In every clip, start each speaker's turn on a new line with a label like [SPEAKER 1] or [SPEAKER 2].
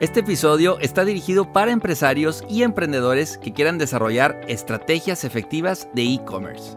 [SPEAKER 1] Este episodio está dirigido para empresarios y emprendedores que quieran desarrollar estrategias efectivas de e-commerce.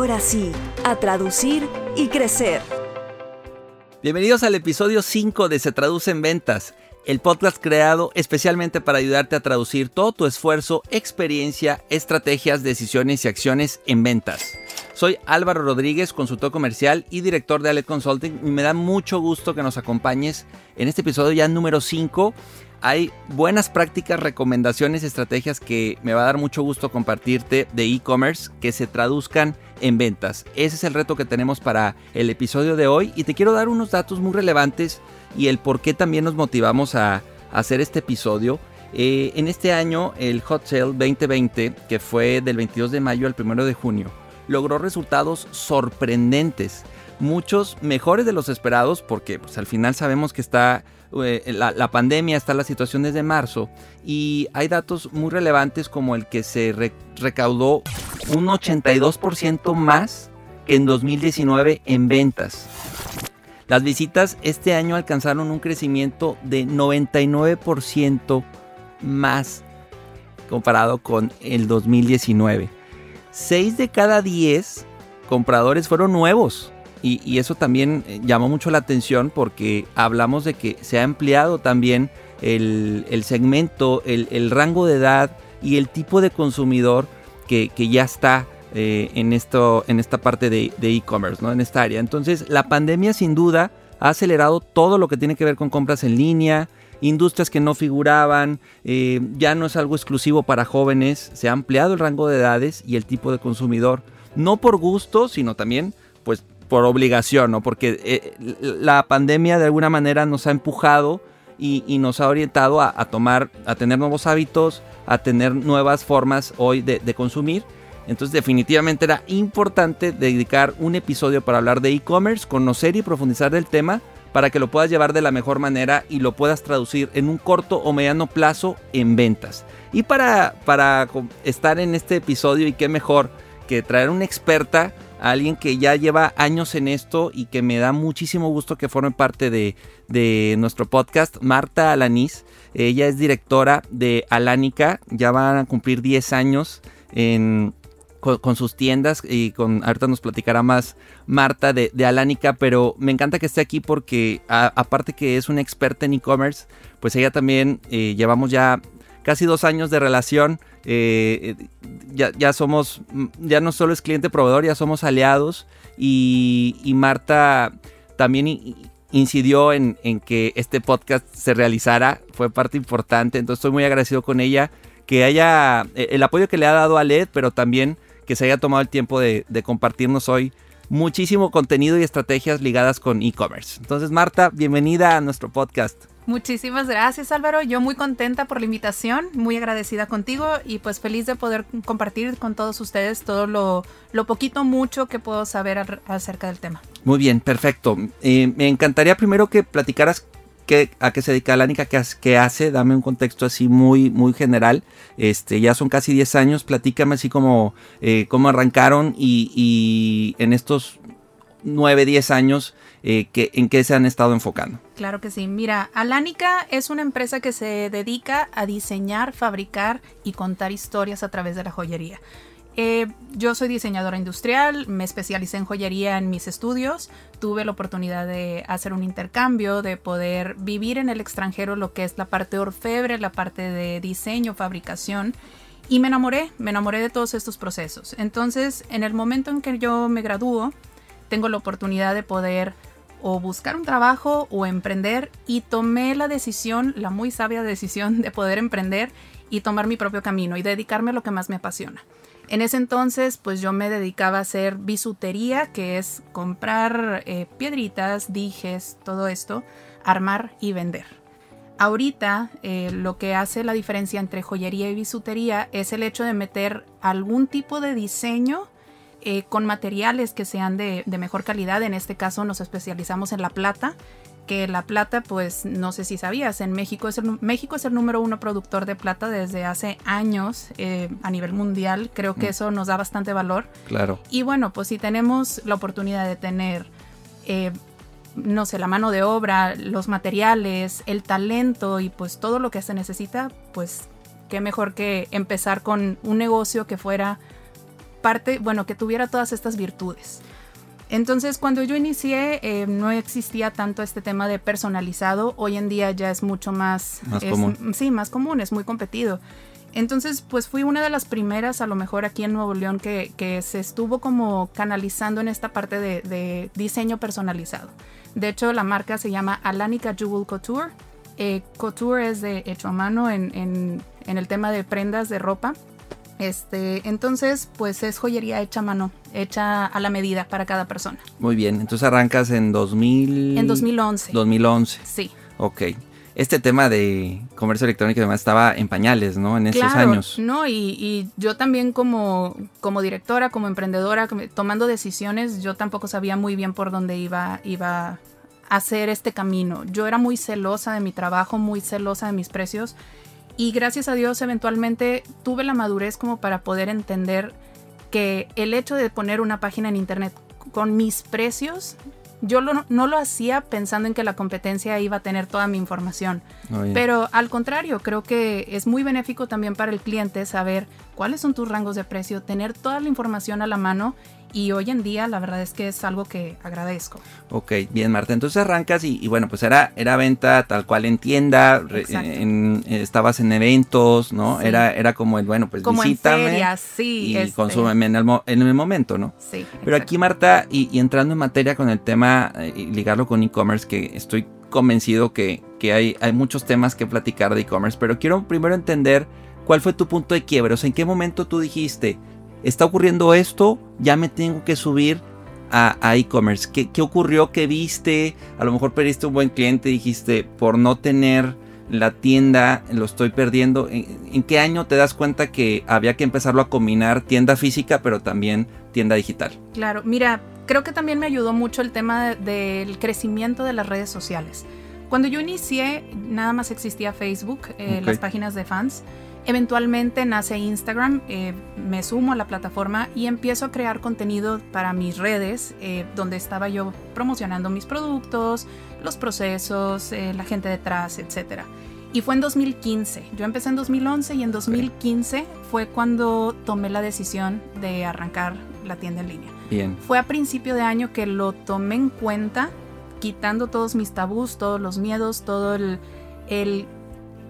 [SPEAKER 2] sí, a traducir y crecer.
[SPEAKER 1] Bienvenidos al episodio 5 de Se Traduce en Ventas, el podcast creado especialmente para ayudarte a traducir todo tu esfuerzo, experiencia, estrategias, decisiones y acciones en ventas. Soy Álvaro Rodríguez, consultor comercial y director de Aled Consulting y me da mucho gusto que nos acompañes en este episodio ya número 5 hay buenas prácticas, recomendaciones, estrategias que me va a dar mucho gusto compartirte de e-commerce que se traduzcan en ventas. Ese es el reto que tenemos para el episodio de hoy y te quiero dar unos datos muy relevantes y el por qué también nos motivamos a, hacer este episodio. Eh, en este año el Hot Sale 2020, que fue del 22 de mayo al 1 de junio, logró resultados sorprendentes, muchos mejores de los esperados porque pues, al final sabemos que está eh, la, pandemia, está la situación desde marzo y hay datos muy relevantes como el que se recaudó un 82% más que en 2019 en ventas. Las visitas este año alcanzaron un crecimiento de 99% más comparado con el 2019. 6 de cada 10 compradores fueron nuevos. Y, eso también eh, llamó mucho la atención porque hablamos de que se ha ampliado también el, segmento, el, rango de edad y el tipo de consumidor que, ya está eh, en, esto, en esta parte de e-commerce, ¿no? en esta área. Entonces la pandemia sin duda ha acelerado todo lo que tiene que ver con compras en línea, industrias que no figuraban, eh, ya no es algo exclusivo para jóvenes, se ha ampliado el rango de edades y el tipo de consumidor, no por gusto, sino también pues por obligación, ¿no? Porque eh, la pandemia de alguna manera nos ha empujado y, nos ha orientado a, tomar, a tener nuevos hábitos, a tener nuevas formas hoy de, consumir. Entonces definitivamente era importante dedicar un episodio para hablar de e-commerce, conocer y profundizar del tema para que lo puedas llevar de la mejor manera y lo puedas traducir en un corto o mediano plazo en ventas. Y para, para estar en este episodio y qué mejor que traer una experta alguien que ya lleva años en esto y que me da muchísimo gusto que forme parte de, nuestro podcast, Marta Alanís. Ella es directora de Alánica, ya van a cumplir 10 años con, sus tiendas y con ahorita nos platicará más Marta de, de Alánica, pero me encanta que esté aquí porque aparte que es una experta en e-commerce, pues ella también eh, llevamos ya casi dos años de relación eh, ya, somos, ya no solo es cliente proveedor, ya somos aliados y, Marta también incidió en, que este podcast se realizara, fue parte importante, entonces estoy muy agradecido con ella, que haya eh, el apoyo que le ha dado a LED, pero también que se haya tomado el tiempo de compartirnos hoy muchísimo contenido y estrategias ligadas con e-commerce. Entonces Marta, bienvenida a nuestro podcast.
[SPEAKER 3] Muchísimas gracias Álvaro, yo muy contenta por la invitación, muy agradecida contigo y pues feliz de poder compartir con todos ustedes todo lo, poquito, mucho que puedo saber acerca del tema.
[SPEAKER 1] Muy bien, perfecto. Eh, me encantaría primero que platicaras qué, a qué se dedica Lánica, qué, qué, hace, dame un contexto así muy, muy general. Este, ya son casi 10 años, platícame así como eh, cómo arrancaron y, y en estos 9, 10 años eh, en qué se han estado enfocando.
[SPEAKER 3] Claro que sí. Mira, Alánica es una empresa que se dedica a diseñar, fabricar y contar historias a través de la joyería. Eh, yo soy diseñadora industrial, me especialicé en joyería en mis estudios, tuve la oportunidad de hacer un intercambio, de poder vivir en el extranjero lo que es la parte orfebre, la parte de diseño, fabricación, y me enamoré, me enamoré de todos estos procesos. Entonces, en el momento en que yo me gradúo, tengo la oportunidad de poder o buscar un trabajo o emprender y tomé la decisión, la muy sabia decisión de poder emprender y tomar mi propio camino y dedicarme a lo que más me apasiona. En ese entonces, pues yo me dedicaba a hacer bisutería, que es comprar eh, piedritas, dijes, todo esto, armar y vender. Ahorita eh, lo que hace la diferencia entre joyería y bisutería es el hecho de meter algún tipo de diseño eh, con materiales que sean de, mejor calidad. En este caso nos especializamos en la plata, que la plata, pues no sé si sabías, en México es el, México es el número uno productor de plata desde hace años eh, a nivel mundial. Creo que mm. eso nos da bastante valor.
[SPEAKER 1] Claro.
[SPEAKER 3] Y bueno, pues si tenemos la oportunidad de tener no sé, la mano de obra, los materiales, el talento y pues todo lo que se necesita, pues qué mejor que empezar con un negocio que fuera parte, bueno, que tuviera todas estas virtudes. Entonces, cuando yo inicié, eh, no existía tanto este tema de personalizado. Hoy en día ya es mucho más,
[SPEAKER 1] más común.
[SPEAKER 3] Sí, más común, es muy competido. Entonces, pues fui una de las primeras, a lo mejor aquí en Nuevo León, que, que se estuvo como canalizando en esta parte de, de diseño personalizado. De hecho, la marca se llama Alanica Jewel Couture. Eh, couture es de hecho a mano en, el tema de prendas de ropa. Este, entonces, pues es joyería hecha a mano, hecha a la medida para cada persona.
[SPEAKER 1] Muy bien, entonces arrancas en 2000...
[SPEAKER 3] En 2011.
[SPEAKER 1] 2011.
[SPEAKER 3] Sí.
[SPEAKER 1] Ok este tema de comercio electrónico además estaba en pañales, ¿no? En esos años.
[SPEAKER 3] No, y, y, yo también como, como directora, como emprendedora, tomando decisiones, yo tampoco sabía muy bien por dónde iba, iba a hacer este camino. Yo era muy celosa de mi trabajo, muy celosa de mis precios. Y gracias a Dios eventualmente tuve la madurez como para poder entender que el hecho de poner una página en internet con mis precios yo no lo hacía pensando en que la competencia iba a tener toda mi información. pero al contrario, creo que es muy benéfico también para el cliente saber cuáles son tus rangos de precio, tener toda la información a la mano y hoy en día la verdad es que es algo que agradezco.
[SPEAKER 1] Ok, bien Marta, entonces arrancas y, bueno, pues era, era venta tal cual en tienda, en, estabas en eventos, ¿no? Era, era como el, bueno, pues
[SPEAKER 3] como
[SPEAKER 1] visítame
[SPEAKER 3] en sí,
[SPEAKER 1] y este... consúmeme en el, en el momento, ¿no?
[SPEAKER 3] Sí.
[SPEAKER 1] Pero aquí Marta, y, entrando en materia con el tema eh, y ligarlo con e-commerce, que estoy convencido que, que hay, hay muchos temas que platicar de e-commerce, pero quiero primero entender cuál fue tu punto de quiebre, o sea, en qué momento tú dijiste, está ocurriendo esto, ya me tengo que subir a, e-commerce. ¿Qué, ocurrió? ¿Qué viste? A lo mejor perdiste un buen cliente, dijiste, por no tener la tienda, lo estoy perdiendo. ¿En, qué año te das cuenta que había que empezarlo a combinar tienda física, pero también tienda digital?
[SPEAKER 3] Claro, mira, creo que también me ayudó mucho el tema del crecimiento de las redes sociales. Cuando yo inicié, nada más existía Facebook, eh, las páginas de fans. Eventualmente nace Instagram, eh, me sumo a la plataforma y empiezo a crear contenido para mis redes, eh, donde estaba yo promocionando mis productos, los procesos, eh, la gente detrás, etc. Y fue en 2015. Yo empecé en 2011 y en 2015 fue cuando tomé la decisión de arrancar la tienda en línea.
[SPEAKER 1] Bien.
[SPEAKER 3] Fue a principio de año que lo tomé en cuenta, quitando todos mis tabús, todos los miedos, todo el, el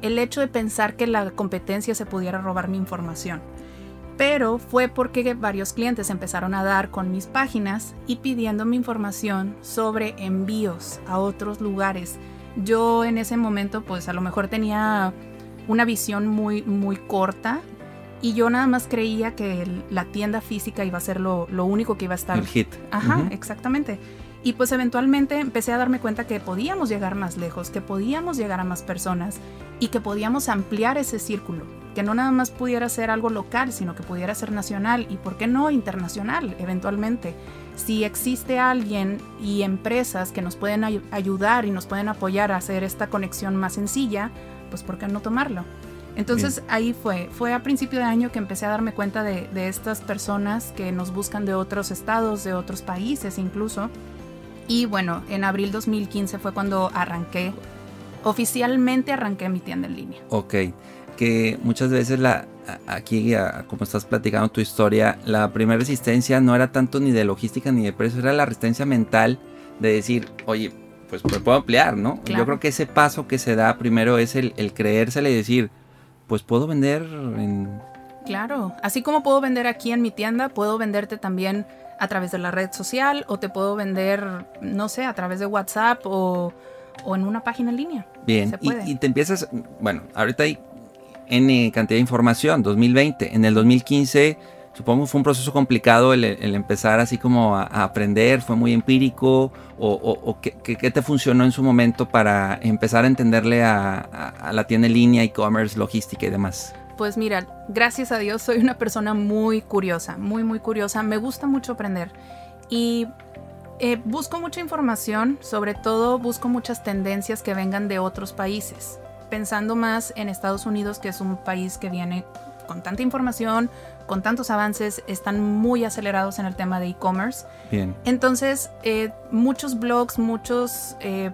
[SPEAKER 3] el hecho de pensar que la competencia se pudiera robar mi información. Pero fue porque varios clientes empezaron a dar con mis páginas y pidiendo mi información sobre envíos a otros lugares. Yo en ese momento pues a lo mejor tenía una visión muy muy corta y yo nada más creía que la tienda física iba a ser lo, único que iba a estar.
[SPEAKER 1] El hit.
[SPEAKER 3] Ajá, exactamente. Y pues eventualmente empecé a darme cuenta que podíamos llegar más lejos, que podíamos llegar a más personas y que podíamos ampliar ese círculo, que no nada más pudiera ser algo local, sino que pudiera ser nacional y, ¿por qué no, internacional eventualmente? Si existe alguien y empresas que nos pueden ayudar y nos pueden apoyar a hacer esta conexión más sencilla, pues ¿por qué no tomarlo? Entonces ahí fue, fue a principio de año que empecé a darme cuenta de, de estas personas que nos buscan de otros estados, de otros países incluso, y bueno, en abril 2015 fue cuando arranqué, oficialmente arranqué mi tienda en línea.
[SPEAKER 1] Ok, que muchas veces la, aquí, como estás platicando tu historia, la primera resistencia no era tanto ni de logística ni de precio, era la resistencia mental de decir, oye, pues me puedo ampliar, ¿no? Yo creo que ese paso que se da primero es el, el creérsele y decir, pues puedo vender en...
[SPEAKER 3] Claro, así como puedo vender aquí en mi tienda, puedo venderte también a través de la red social o te puedo vender, no sé, a través de WhatsApp o, en una página en línea.
[SPEAKER 1] Bien, y, te empiezas, bueno, ahorita hay N cantidad de información, 2020, en el 2015 supongo fue un proceso complicado el, empezar así como a, aprender, fue muy empírico o, ¿qué, te funcionó en su momento para empezar a entenderle a, la tienda en línea, e-commerce, logística y demás?
[SPEAKER 3] Pues mira, gracias a Dios soy una persona muy curiosa, muy muy curiosa, me gusta mucho aprender y eh, busco mucha información, sobre todo busco muchas tendencias que vengan de otros países, pensando más en Estados Unidos que es un país que viene con tanta información, con tantos avances, están muy acelerados en el tema de e-commerce.
[SPEAKER 1] Bien.
[SPEAKER 3] Entonces, eh, muchos blogs, muchos eh,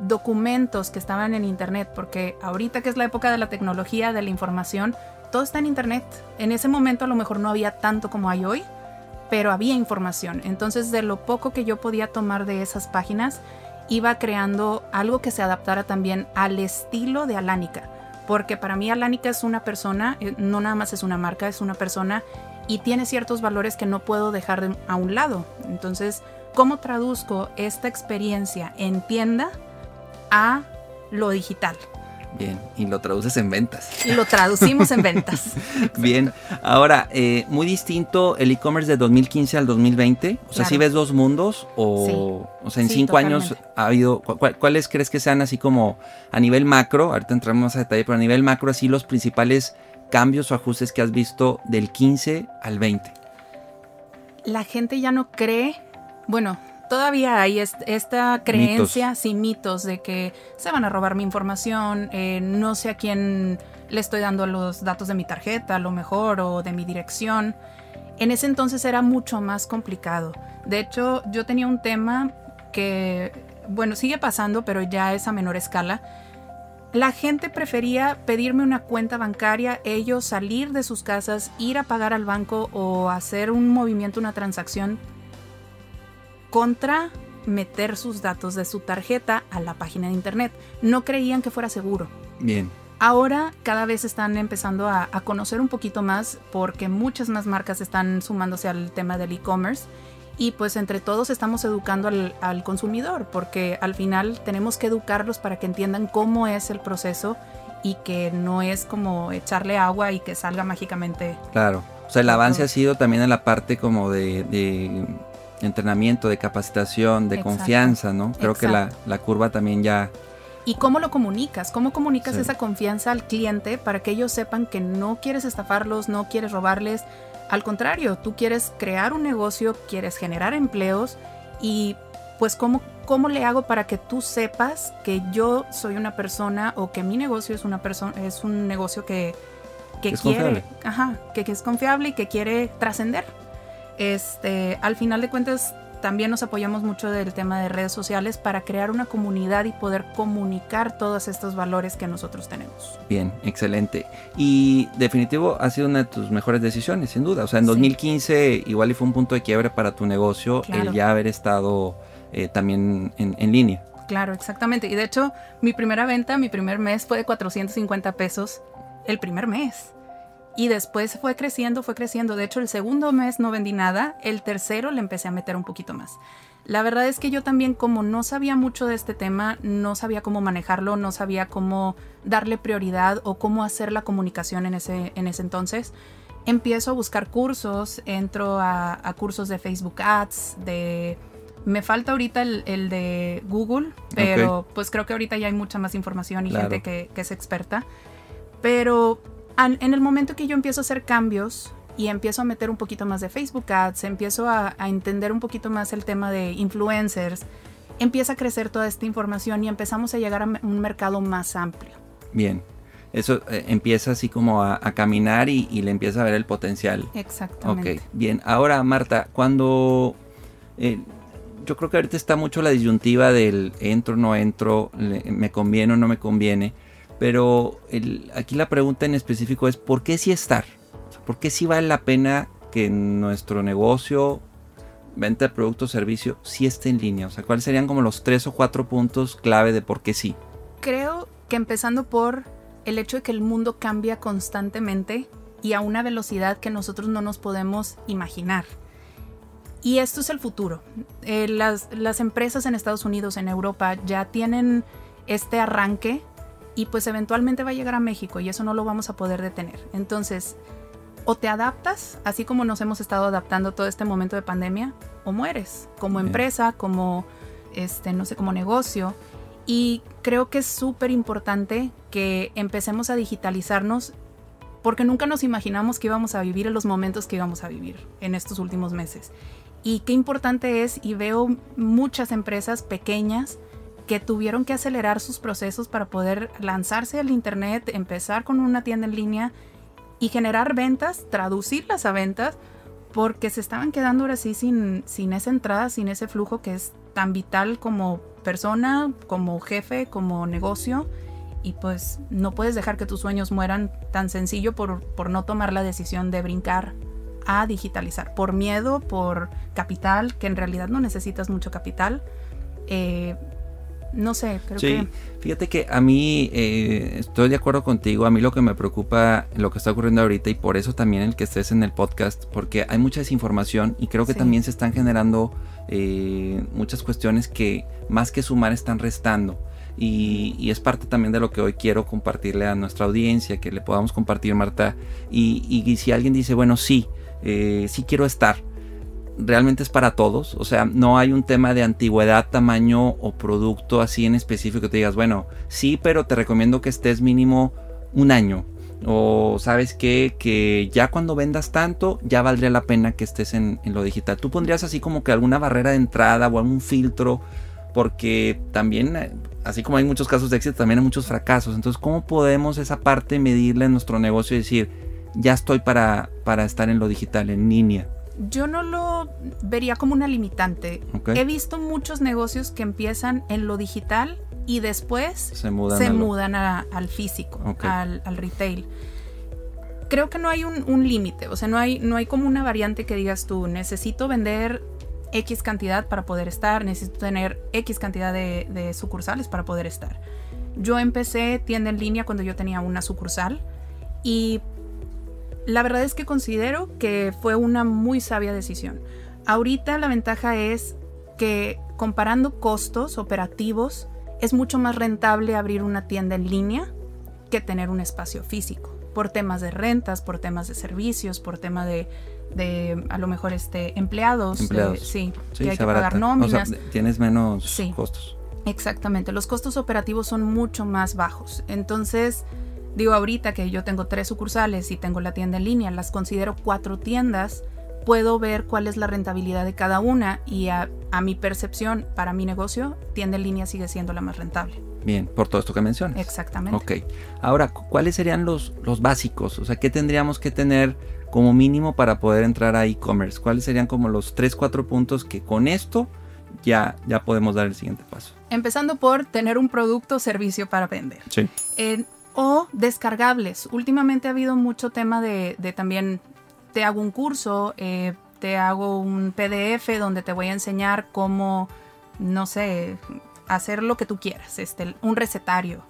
[SPEAKER 3] documentos que estaban en Internet, porque ahorita que es la época de la tecnología, de la información, todo está en Internet. En ese momento a lo mejor no había tanto como hay hoy, pero había información. Entonces, de lo poco que yo podía tomar de esas páginas, iba creando algo que se adaptara también al estilo de Alánica porque para mí Alánica es una persona, eh, no nada más es una marca, es una persona y tiene ciertos valores que no puedo dejar a un lado. Entonces, ¿cómo traduzco esta experiencia en tienda a lo digital?
[SPEAKER 1] Bien, y lo traduces en ventas.
[SPEAKER 3] Y lo traducimos en ventas.
[SPEAKER 1] Bien, ahora, eh, muy distinto el e-commerce de 2015 al 2020. O sea, si ves dos mundos o, o sea, en cinco años ha habido, ¿cuáles crees que sean así como a nivel macro? Ahorita entramos más a detalle, pero a nivel macro, así los principales cambios o ajustes que has visto del 15 al 20.
[SPEAKER 3] La gente ya no cree, bueno, todavía hay esta creencia, sin mitos de que se van a robar mi información, eh, no sé a quién le estoy dando los datos de mi tarjeta, a lo mejor, o de mi dirección. En ese entonces era mucho más complicado. De hecho, yo tenía un tema que, bueno, sigue pasando, pero ya es a menor escala. La gente prefería pedirme una cuenta bancaria, ellos salir de sus casas, ir a pagar al banco o hacer un movimiento, una transacción contra meter sus datos de su tarjeta a la página de internet. No creían que fuera seguro.
[SPEAKER 1] Bien.
[SPEAKER 3] Ahora cada vez están empezando a, conocer un poquito más porque muchas más marcas están sumándose al tema del e-commerce y pues entre todos estamos educando al, al, consumidor porque al final tenemos que educarlos para que entiendan cómo es el proceso y que no es como echarle agua y que salga mágicamente.
[SPEAKER 1] Claro, o sea, el avance ha sido también en la parte como de entrenamiento, de capacitación, de confianza, ¿no? Creo que la, curva también ya...
[SPEAKER 3] ¿Y cómo lo comunicas? ¿Cómo comunicas esa confianza al cliente para que ellos sepan que no quieres estafarlos, no quieres robarles? Al contrario, tú quieres crear un negocio, quieres generar empleos y pues cómo, cómo le hago para que tú sepas que yo soy una persona o que mi negocio es una persona es un negocio que, que quiere, ajá, que, que es confiable y que quiere trascender. Este, al final de cuentas, también nos apoyamos mucho del tema de redes sociales para crear una comunidad y poder comunicar todos estos valores que nosotros tenemos.
[SPEAKER 1] Bien, excelente. Y definitivo ha sido una de tus mejores decisiones, sin duda. O sea, en 2015 igual y fue un punto de quiebre para tu negocio el ya haber estado eh, también en, en, línea.
[SPEAKER 3] Claro, exactamente. Y de hecho, mi primera venta, mi primer mes fue de 450 pesos el primer mes. Y después fue creciendo, fue creciendo. De hecho, el segundo mes no vendí nada, el tercero le empecé a meter un poquito más. La verdad es que yo también como no sabía mucho de este tema, no sabía cómo manejarlo, no sabía cómo darle prioridad o cómo hacer la comunicación en ese, en ese entonces. Empiezo a buscar cursos, entro a, cursos de Facebook Ads, de... Me falta ahorita el, de Google, pero pues creo que ahorita ya hay mucha más información y gente que, que es experta. Pero en el momento que yo empiezo a hacer cambios y empiezo a meter un poquito más de Facebook Ads, empiezo a, entender un poquito más el tema de influencers, empieza a crecer toda esta información y empezamos a llegar a un mercado más amplio.
[SPEAKER 1] Bien, eso eh, empieza así como a, caminar y, le empieza a ver el potencial.
[SPEAKER 3] Exactamente.
[SPEAKER 1] Ok, bien. Ahora, Marta, cuando... Eh, yo creo que ahorita está mucho la disyuntiva del entro, no entro, me conviene o no me conviene. Pero aquí la pregunta en específico es, ¿por qué sí estar? ¿Por qué sí vale la pena que nuestro negocio, venta de producto o servicio, sí esté en línea? O sea, ¿cuáles serían como los tres o cuatro puntos clave de por qué sí?
[SPEAKER 3] Creo que empezando por el hecho de que el mundo cambia constantemente y a una velocidad que nosotros no nos podemos imaginar. Y esto es el futuro. Eh, las, las empresas en Estados Unidos, en Europa, ya tienen este arranque y pues eventualmente va a llegar a México y eso no lo vamos a poder detener. Entonces, o te adaptas, así como nos hemos estado adaptando todo este momento de pandemia, o mueres como
[SPEAKER 1] Bien.
[SPEAKER 3] empresa, como este, no sé, como negocio. Y creo que es súper importante que empecemos a digitalizarnos porque nunca nos imaginamos que íbamos a vivir en los momentos que íbamos a vivir en estos últimos meses. Y qué importante es, y veo muchas empresas pequeñas que tuvieron que acelerar sus procesos para poder lanzarse al Internet, empezar con una tienda en línea y generar ventas, traducirlas a ventas, porque se estaban quedando ahora sí sin, sin esa entrada, sin ese flujo que es tan vital como persona, como jefe, como negocio. Y pues no puedes dejar que tus sueños mueran tan sencillo por, por no tomar la decisión de brincar a digitalizar. Por miedo, por capital, que en realidad no necesitas mucho capital. Eh, no sé, creo
[SPEAKER 1] Sí,
[SPEAKER 3] que...
[SPEAKER 1] fíjate que a mí eh, estoy de acuerdo contigo, a mí lo que me preocupa lo que está ocurriendo ahorita y por eso también el que estés en el podcast, porque hay mucha desinformación y creo que
[SPEAKER 3] Sí.
[SPEAKER 1] también se están generando eh, muchas cuestiones que más que sumar están restando. Y, y es parte también de lo que hoy quiero compartirle a nuestra audiencia, que le podamos compartir, Marta. Y, y- y si alguien dice, bueno, sí, eh, sí quiero estar, realmente es para todos. O sea, no hay un tema de antigüedad, tamaño o producto así en específico que te digas, bueno, sí, pero te recomiendo que estés mínimo un año. O sabes que ya cuando vendas tanto, ya valdría la pena que estés en, en lo digital. Tú pondrías así como que alguna barrera de entrada o algún filtro, porque también, así como hay muchos casos de éxito, también hay muchos fracasos. Entonces, ¿cómo podemos esa parte medirle en nuestro negocio y decir, ya estoy para, para estar en lo digital, en línea?
[SPEAKER 3] Yo no lo vería como una limitante. He visto muchos negocios que empiezan en lo digital y después
[SPEAKER 1] Se mudan.
[SPEAKER 3] se
[SPEAKER 1] a lo-
[SPEAKER 3] mudan a- al físico, al, al retail. Creo que no hay un, un límite, o sea, no hay, no hay como una variante que digas tú, necesito vender X cantidad para poder estar, necesito tener X cantidad de, de sucursales para poder estar. Yo empecé tienda en línea cuando yo tenía una sucursal y la verdad es que considero que fue una muy sabia decisión. Ahorita la ventaja es que comparando costos operativos, es mucho más rentable abrir una tienda en línea que tener un espacio físico. Por temas de rentas, por temas de servicios, por tema de, de a lo mejor este, empleados. de-
[SPEAKER 1] Empleados.
[SPEAKER 3] sí,
[SPEAKER 1] Sí,
[SPEAKER 3] que hay que pagar nóminas.
[SPEAKER 1] O sea, tienes menos
[SPEAKER 3] Sí.
[SPEAKER 1] costos.
[SPEAKER 3] Exactamente, los costos operativos son mucho más bajos. Entonces, digo ahorita que yo tengo tres sucursales y tengo la tienda en línea, las considero cuatro tiendas, puedo ver cuál es la rentabilidad de cada una y a, a mi percepción, para mi negocio, tienda en línea sigue siendo la más rentable.
[SPEAKER 1] Bien, por todo esto que mencionas.
[SPEAKER 3] Exactamente.
[SPEAKER 1] Ok. Ahora, cu- ¿cuáles serían los, los básicos? O sea, ¿qué tendríamos que tener como mínimo para poder entrar a e-commerce? ¿Cuáles serían como los 3, 4 puntos que con esto ya, ya podemos dar el siguiente paso?
[SPEAKER 3] Empezando por tener un producto o servicio para vender.
[SPEAKER 1] Sí.
[SPEAKER 3] Eh, o descargables. Últimamente ha habido mucho tema de, de también, te hago un curso, eh, te hago un PDF donde te voy a enseñar cómo, no sé, hacer lo que tú quieras, este, un recetario.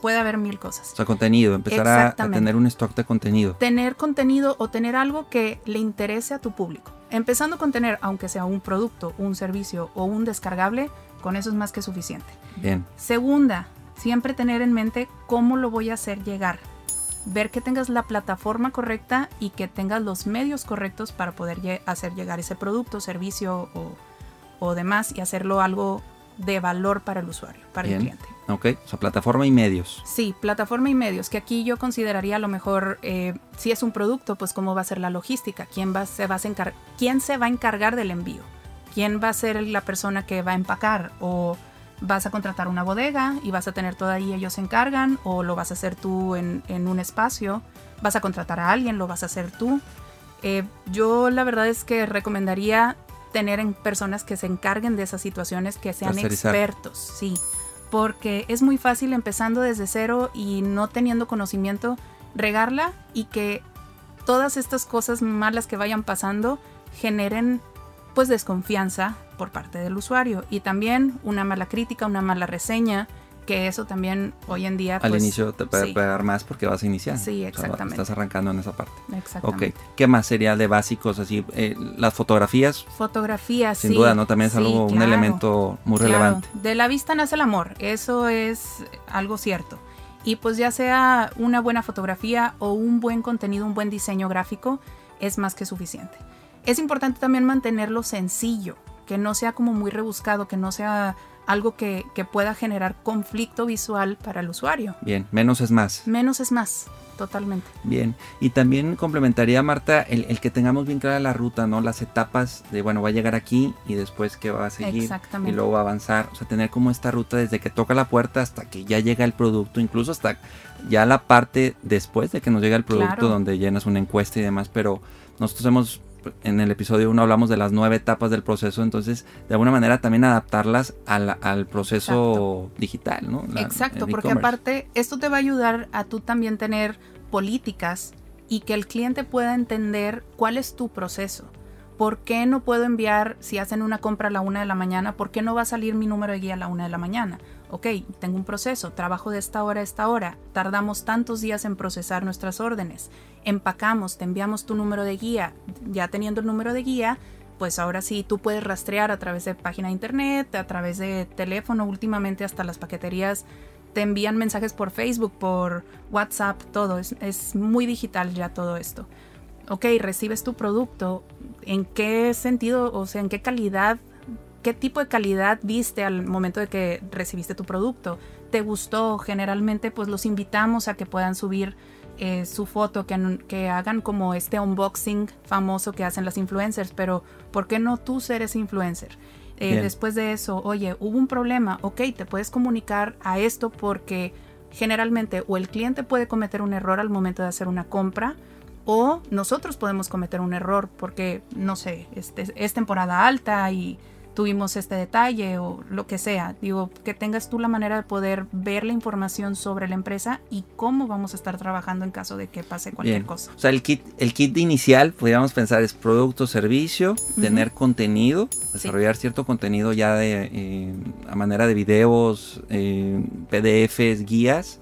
[SPEAKER 3] Puede haber mil cosas.
[SPEAKER 1] O sea, contenido, empezar a- tener un stock de contenido.
[SPEAKER 3] Tener contenido o tener algo que le interese a tu público. Empezando con tener, aunque sea un producto, un servicio o un descargable, con eso es más que suficiente.
[SPEAKER 1] Bien.
[SPEAKER 3] Segunda, siempre tener en mente cómo lo voy a hacer llegar. Ver que tengas la plataforma correcta y que tengas los medios correctos para poder hacer llegar ese producto, servicio o, o demás y hacerlo algo de valor para el usuario, para
[SPEAKER 1] Bien.
[SPEAKER 3] el cliente.
[SPEAKER 1] Ok. O sea, plataforma y medios.
[SPEAKER 3] Sí, plataforma y medios, que aquí yo consideraría a lo mejor, eh, si es un producto, pues cómo va a ser la logística, quién, va, se va a quién se va a encargar del envío, quién va a ser la persona que va a empacar, o vas a contratar una bodega y vas a tener todo ahí, ellos se encargan, o lo vas a hacer tú en, en un espacio, vas a contratar a alguien, lo vas a hacer tú. Eh, yo la verdad es que recomendaría tener en personas que se encarguen de esas situaciones, que sean
[SPEAKER 1] Tercerizar.
[SPEAKER 3] expertos, sí porque es muy fácil empezando desde cero y no teniendo conocimiento, regarla y que todas estas cosas malas que vayan pasando generen pues desconfianza por parte del usuario y también una mala crítica, una mala reseña, que eso también hoy en día
[SPEAKER 1] Al
[SPEAKER 3] pues,
[SPEAKER 1] inicio te puede
[SPEAKER 3] sí,
[SPEAKER 1] pegar más porque vas a iniciar.
[SPEAKER 3] Sí,
[SPEAKER 1] O sea,
[SPEAKER 3] exactamente.
[SPEAKER 1] estás arrancando en esa parte. Ok.
[SPEAKER 3] exactamente.
[SPEAKER 1] ¿Qué más sería de básicos así? Eh, las fotografías,
[SPEAKER 3] Fotografía,
[SPEAKER 1] sin
[SPEAKER 3] sí,
[SPEAKER 1] duda, ¿no? También es
[SPEAKER 3] sí,
[SPEAKER 1] algo, un
[SPEAKER 3] claro.
[SPEAKER 1] elemento muy
[SPEAKER 3] Claro,
[SPEAKER 1] relevante.
[SPEAKER 3] De la vista nace el amor, eso es algo cierto. Y pues ya sea una buena fotografía o un buen contenido, un buen diseño gráfico, es más que suficiente. Es importante también mantenerlo sencillo, que no sea como muy rebuscado, que no sea algo que, pueda generar conflicto visual para el usuario.
[SPEAKER 1] Bien, menos es más.
[SPEAKER 3] Menos es más, totalmente.
[SPEAKER 1] Bien, y también complementaría, Marta, el, que tengamos bien clara la ruta, ¿no? Las etapas de, bueno, va a llegar aquí y después que va a seguir. Y luego va a avanzar. O sea, tener como esta ruta desde que toca la puerta hasta que ya llega el producto, incluso hasta ya la parte después de que nos llega el producto, donde llenas una encuesta y demás, pero nosotros hemos en el episodio 1 hablamos de las nueve etapas del proceso, entonces de alguna manera también adaptarlas al, proceso digital, ¿no?
[SPEAKER 3] Exacto, porque aparte esto te va a ayudar a tú también tener políticas y que el cliente pueda entender cuál es tu proceso. ¿Por qué no puedo enviar, si hacen una compra a la una de la mañana, por qué no va a salir mi número de guía a la una de la mañana? Ok, tengo un proceso, trabajo de esta hora a esta hora, tardamos tantos días en procesar nuestras órdenes, empacamos, te enviamos tu número de guía, ya teniendo el número de guía, pues ahora sí tú puedes rastrear a través de página de internet, a través de teléfono, últimamente hasta las paqueterías te envían mensajes por Facebook, por WhatsApp, todo, es, es muy digital ya todo esto. Ok, recibes tu producto, ¿en qué sentido, o sea, en qué calidad qué tipo de calidad viste al momento de que recibiste tu producto. ¿Te gustó? Generalmente pues los invitamos a que puedan subir eh, su foto, que, que, hagan como este unboxing famoso que hacen las influencers, pero ¿por qué no tú seres influencer? Eh, después de eso, oye, hubo un problema, ok, te puedes comunicar a esto porque generalmente o el cliente puede cometer un error al momento de hacer una compra, o nosotros podemos cometer un error porque, no sé, este, es temporada alta y tuvimos este detalle o lo que sea. Digo, que tengas tú la manera de poder ver la información sobre la empresa y cómo vamos a estar trabajando en caso de que pase cualquier cosa.
[SPEAKER 1] O sea, el kit, el kit inicial, podríamos pensar, es producto, servicio, tener contenido, desarrollar cierto contenido ya de eh, a manera de videos, eh, PDFs, guías.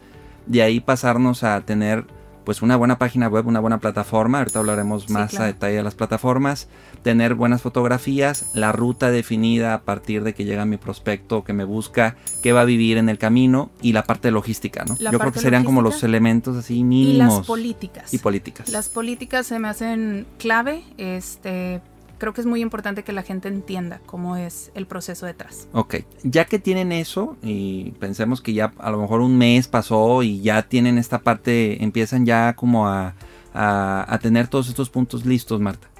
[SPEAKER 1] De ahí pasarnos a tener pues una buena página web, una buena plataforma. Ahorita hablaremos más a detalle de las plataformas tener buenas fotografías, la ruta definida a partir de que llega mi prospecto que me busca, qué va a vivir en el camino y la parte logística, ¿no? Yo creo que serían como los elementos así mínimos.
[SPEAKER 3] Y las políticas.
[SPEAKER 1] Y políticas.
[SPEAKER 3] Las políticas se me hacen clave, este, creo que es muy importante que la gente entienda cómo es el proceso detrás.
[SPEAKER 1] Ok, ya que tienen eso y pensemos que ya a lo mejor un mes pasó y ya tienen esta parte, empiezan ya como a, a tener todos estos puntos listos, Marta.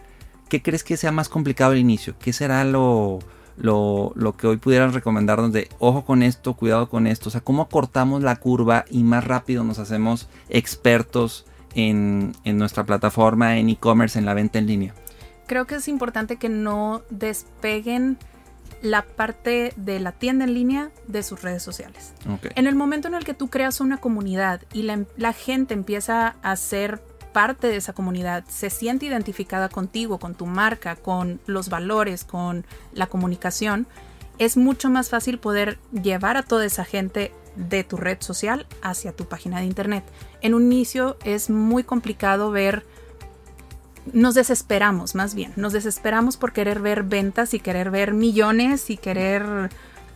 [SPEAKER 1] ¿qué crees que sea más complicado al inicio? ¿Qué será lo, lo, que hoy pudieran recomendarnos de ojo con esto, cuidado con esto? O sea, ¿cómo cortamos la curva y más rápido nos hacemos expertos en, en nuestra plataforma, en e-commerce, en la venta en línea?
[SPEAKER 3] Creo que es importante que no despeguen la parte de la tienda en línea de sus redes sociales. En el momento en el que tú creas una comunidad y la, la gente empieza a ser parte de esa comunidad, se siente identificada contigo, con tu marca, con los valores, con la comunicación, es mucho más fácil poder llevar a toda esa gente de tu red social hacia tu página de internet. En un inicio es muy complicado ver, nos desesperamos más bien, nos desesperamos por querer ver ventas y querer ver millones y querer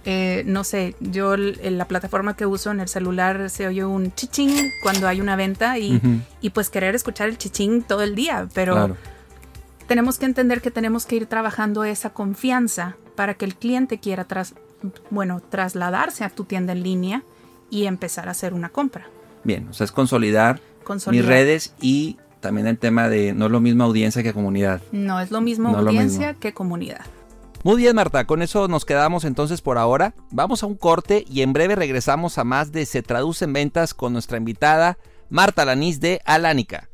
[SPEAKER 3] eh, no sé, yo en la plataforma que uso en el celular se oye un chichín cuando hay una venta y, pues querer escuchar el chichín todo el día, pero tenemos que entender que tenemos que ir trabajando esa confianza para que el cliente quiera tras, bueno, trasladarse a tu tienda en línea y empezar a hacer una compra.
[SPEAKER 1] Bien, o sea, es consolidar, mis redes y también el tema de no es lo mismo audiencia que comunidad.
[SPEAKER 3] No es lo mismo audiencia que comunidad.
[SPEAKER 1] Muy bien, Marta, con eso nos quedamos entonces por ahora. Vamos a un corte y en breve regresamos a más de Se Traduce en Ventas con nuestra invitada, Marta Lanís de Alánica.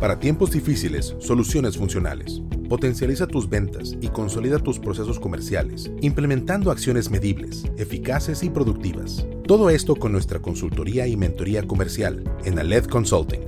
[SPEAKER 4] Para tiempos difíciles, soluciones funcionales. Potencializa tus ventas y consolida tus procesos comerciales, implementando acciones medibles, eficaces y productivas. Todo esto con nuestra consultoría y mentoría comercial en Aled Consulting.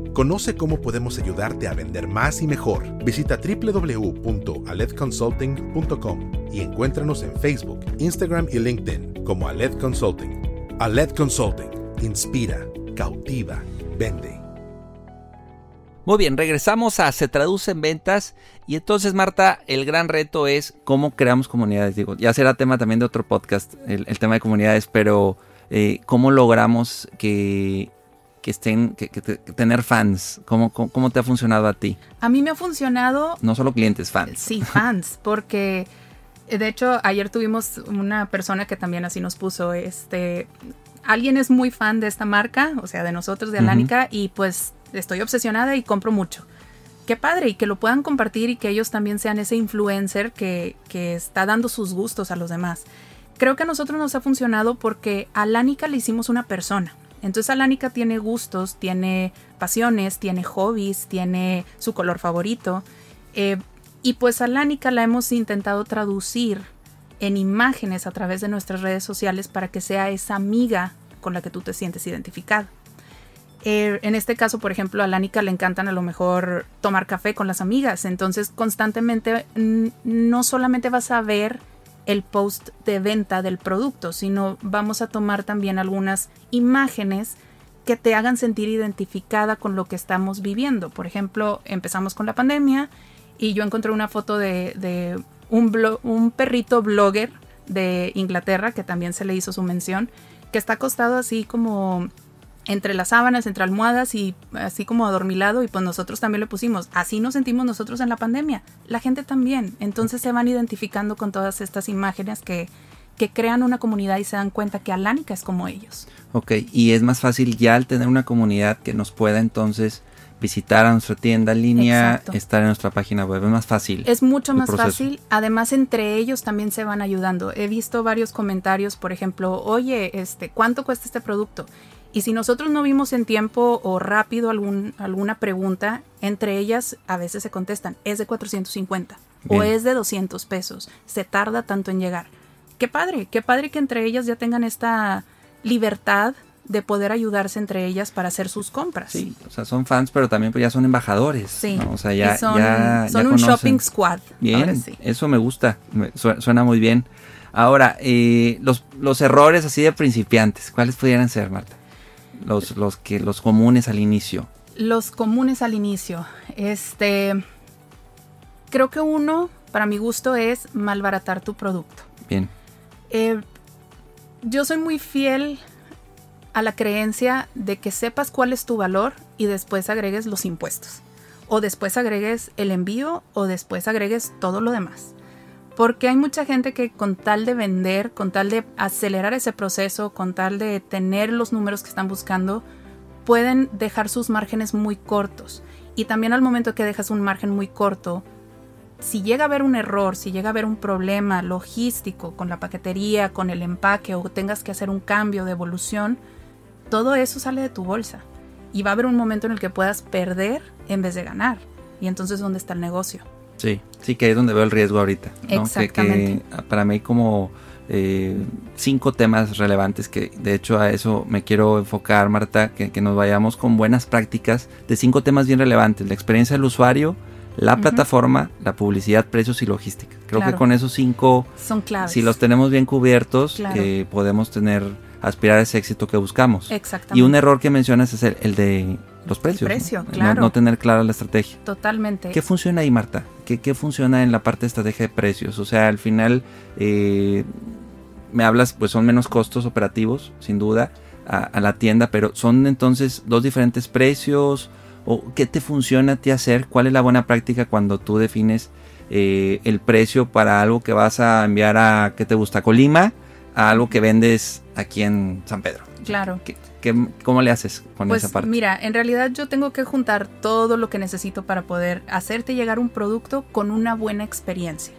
[SPEAKER 4] Conoce cómo podemos ayudarte a vender más y mejor. Visita www.aledconsulting.com y encuéntranos en Facebook, Instagram y LinkedIn como Aled Consulting. Aled Consulting. Inspira, cautiva, vende.
[SPEAKER 1] Muy bien, regresamos a Se Traduce en Ventas. Y entonces, Marta, el gran reto es cómo creamos comunidades. Digo, ya será tema también de otro podcast, el, tema de comunidades, pero eh, cómo logramos que que estén, que, tener fans? ¿Cómo, ¿Cómo, te ha funcionado a ti?
[SPEAKER 3] A mí me ha funcionado...
[SPEAKER 1] No solo clientes, fans.
[SPEAKER 3] Sí, fans, porque eh, de hecho ayer tuvimos una persona que también así nos puso, este, alguien es muy fan de esta marca, o sea, de nosotros, de Alánica, y pues estoy obsesionada y compro mucho. Qué padre, y que lo puedan compartir y que ellos también sean ese influencer que, que está dando sus gustos a los demás. Creo que a nosotros nos ha funcionado porque a Alánica le hicimos una persona. Entonces Alánica tiene gustos, tiene pasiones, tiene hobbies, tiene su color favorito. Eh, y pues Alánica la hemos intentado traducir en imágenes a través de nuestras redes sociales para que sea esa amiga con la que tú te sientes identificado. Eh, en este caso, por ejemplo, a Alánica le encantan a lo mejor tomar café con las amigas. Entonces, constantemente no solamente vas a ver el post de venta del producto, sino vamos a tomar también algunas imágenes que te hagan sentir identificada con lo que estamos viviendo. Por ejemplo, empezamos con la pandemia y yo encontré una foto de, un, un perrito blogger de Inglaterra, que también se le hizo su mención, que está acostado así como entre las sábanas, entre almohadas y así como adormilado y pues nosotros también le pusimos, así nos sentimos nosotros en la pandemia, la gente también, entonces se van identificando con todas estas imágenes que, que crean una comunidad y se dan cuenta que Alánica es como ellos.
[SPEAKER 1] Ok, y es más fácil ya al tener una comunidad que nos pueda entonces visitar a nuestra tienda en línea, estar en nuestra página web, es más fácil.
[SPEAKER 3] Es mucho más fácil, además entre ellos también se van ayudando. He visto varios comentarios, por ejemplo, oye, este, ¿cuánto cuesta este producto? Y si nosotros no vimos en tiempo o rápido algún, alguna pregunta, entre ellas a veces se contestan, es de 450 o es de 200 pesos, se tarda tanto en llegar. Qué padre, qué padre que entre ellas ya tengan esta libertad de poder ayudarse entre ellas para hacer sus compras.
[SPEAKER 1] Sí, o sea, son fans, pero también pues ya son embajadores. Sí, o sea, ya
[SPEAKER 3] son, un shopping squad.
[SPEAKER 1] Bien, eso me gusta, suena muy bien. Ahora, eh, los, los errores así de principiantes, ¿cuáles pudieran ser, Marta? Los, los, que, los comunes al inicio.
[SPEAKER 3] Los comunes al inicio. Este. Creo que uno, para mi gusto, es malbaratar tu producto.
[SPEAKER 1] Bien.
[SPEAKER 3] Eh, yo soy muy fiel a la creencia de que sepas cuál es tu valor y después agregues los impuestos. O después agregues el envío o después agregues todo lo demás. Porque hay mucha gente que con tal de vender, con tal de acelerar ese proceso, con tal de tener los números que están buscando, pueden dejar sus márgenes muy cortos. Y también al momento que dejas un margen muy corto, si llega a haber un error, si llega a haber un problema logístico con la paquetería, con el empaque o tengas que hacer un cambio de evolución, todo eso sale de tu bolsa. Y va a haber un momento en el que puedas perder en vez de ganar. Y entonces, ¿dónde está el negocio?
[SPEAKER 1] Sí, sí que es donde veo el riesgo ahorita.
[SPEAKER 3] Exactamente.
[SPEAKER 1] Que, para mí como eh, cinco temas relevantes que de hecho a eso me quiero enfocar, Marta, que, nos vayamos con buenas prácticas de cinco temas bien relevantes. La experiencia del usuario, la plataforma, la publicidad, precios y logística. Creo que con esos cinco,
[SPEAKER 3] Son claves.
[SPEAKER 1] si los tenemos bien cubiertos, eh, podemos tener, aspirar a ese éxito que buscamos.
[SPEAKER 3] Exactamente.
[SPEAKER 1] Y un error que mencionas es el de los precios.
[SPEAKER 3] Precio, claro.
[SPEAKER 1] No, tener clara la estrategia.
[SPEAKER 3] Totalmente.
[SPEAKER 1] ¿Qué funciona ahí, Marta? ¿Qué, ¿Qué, funciona en la parte de estrategia de precios? O sea, al final eh, me hablas, pues son menos costos operativos, sin duda, a, la tienda, pero son entonces dos diferentes precios. ¿O qué te funciona a ti hacer? ¿Cuál es la buena práctica cuando tú defines eh, el precio para algo que vas a enviar a, ¿qué te gusta? Colima, a algo que vendes aquí en San Pedro?
[SPEAKER 3] Claro.
[SPEAKER 1] ¿Cómo le haces con
[SPEAKER 3] pues,
[SPEAKER 1] esa parte?
[SPEAKER 3] Mira, en realidad yo tengo que juntar todo lo que necesito para poder hacerte llegar un producto con una buena experiencia.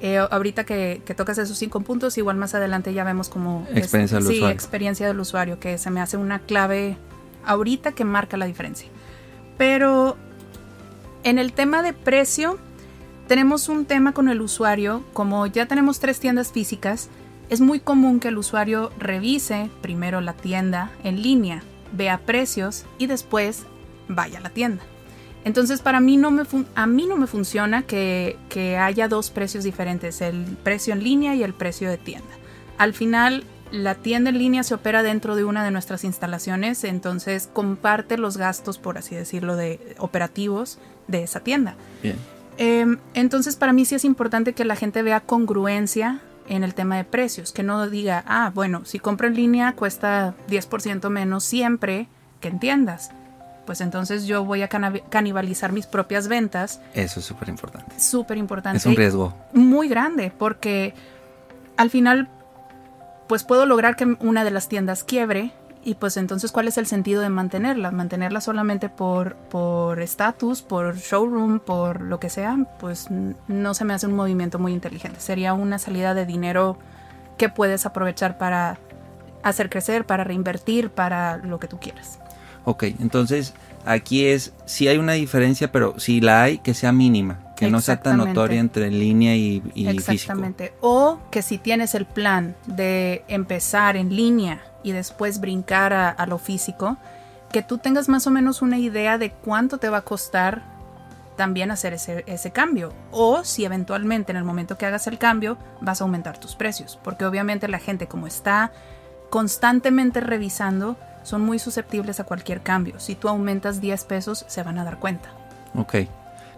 [SPEAKER 3] Eh, ahorita que, tocas esos cinco puntos, igual más adelante ya vemos como...
[SPEAKER 1] Experiencia del
[SPEAKER 3] sí, experiencia del usuario, que se me hace una clave ahorita que marca la diferencia. Pero en el tema de precio, tenemos un tema con el usuario, como ya tenemos tres tiendas físicas, es muy común que el usuario revise primero la tienda en línea, vea precios y después vaya a la tienda. Entonces para mí no me a mí no me funciona que, que haya dos precios diferentes, el precio en línea y el precio de tienda. Al final la tienda en línea se opera dentro de una de nuestras instalaciones, entonces comparte los gastos, por así decirlo, de operativos de esa tienda.
[SPEAKER 1] Bien.
[SPEAKER 3] Em, entonces para mí sí es importante que la gente vea congruencia en el tema de precios, que no diga, ah, bueno, si compro en línea cuesta 10% menos siempre que en tiendas. Pues entonces yo voy a canibalizar mis propias ventas.
[SPEAKER 1] Eso es súper importante.
[SPEAKER 3] Súper importante.
[SPEAKER 1] Es un riesgo.
[SPEAKER 3] Muy grande, porque al final pues puedo lograr que una de las tiendas quiebre y pues entonces cuál es el sentido de mantenerla mantenerla solamente por por estatus por showroom por lo que sea pues no se me hace un movimiento muy inteligente. Sería una salida de dinero que puedes aprovechar para hacer crecer para reinvertir para lo que tú quieras.
[SPEAKER 1] Ok, entonces aquí es si hay una diferencia pero si la hay que sea mínima que no sea tan notoria entre línea y, y
[SPEAKER 3] Exactamente. O que si tienes el plan de empezar en línea y después brincar a, lo físico, que tú tengas más o menos una idea de cuánto te va a costar también hacer ese, ese, cambio. O si eventualmente en el momento que hagas el cambio vas a aumentar tus precios. Porque obviamente la gente como está constantemente revisando son muy susceptibles a cualquier cambio. Si tú aumentas 10 pesos se van a dar cuenta.
[SPEAKER 1] Ok.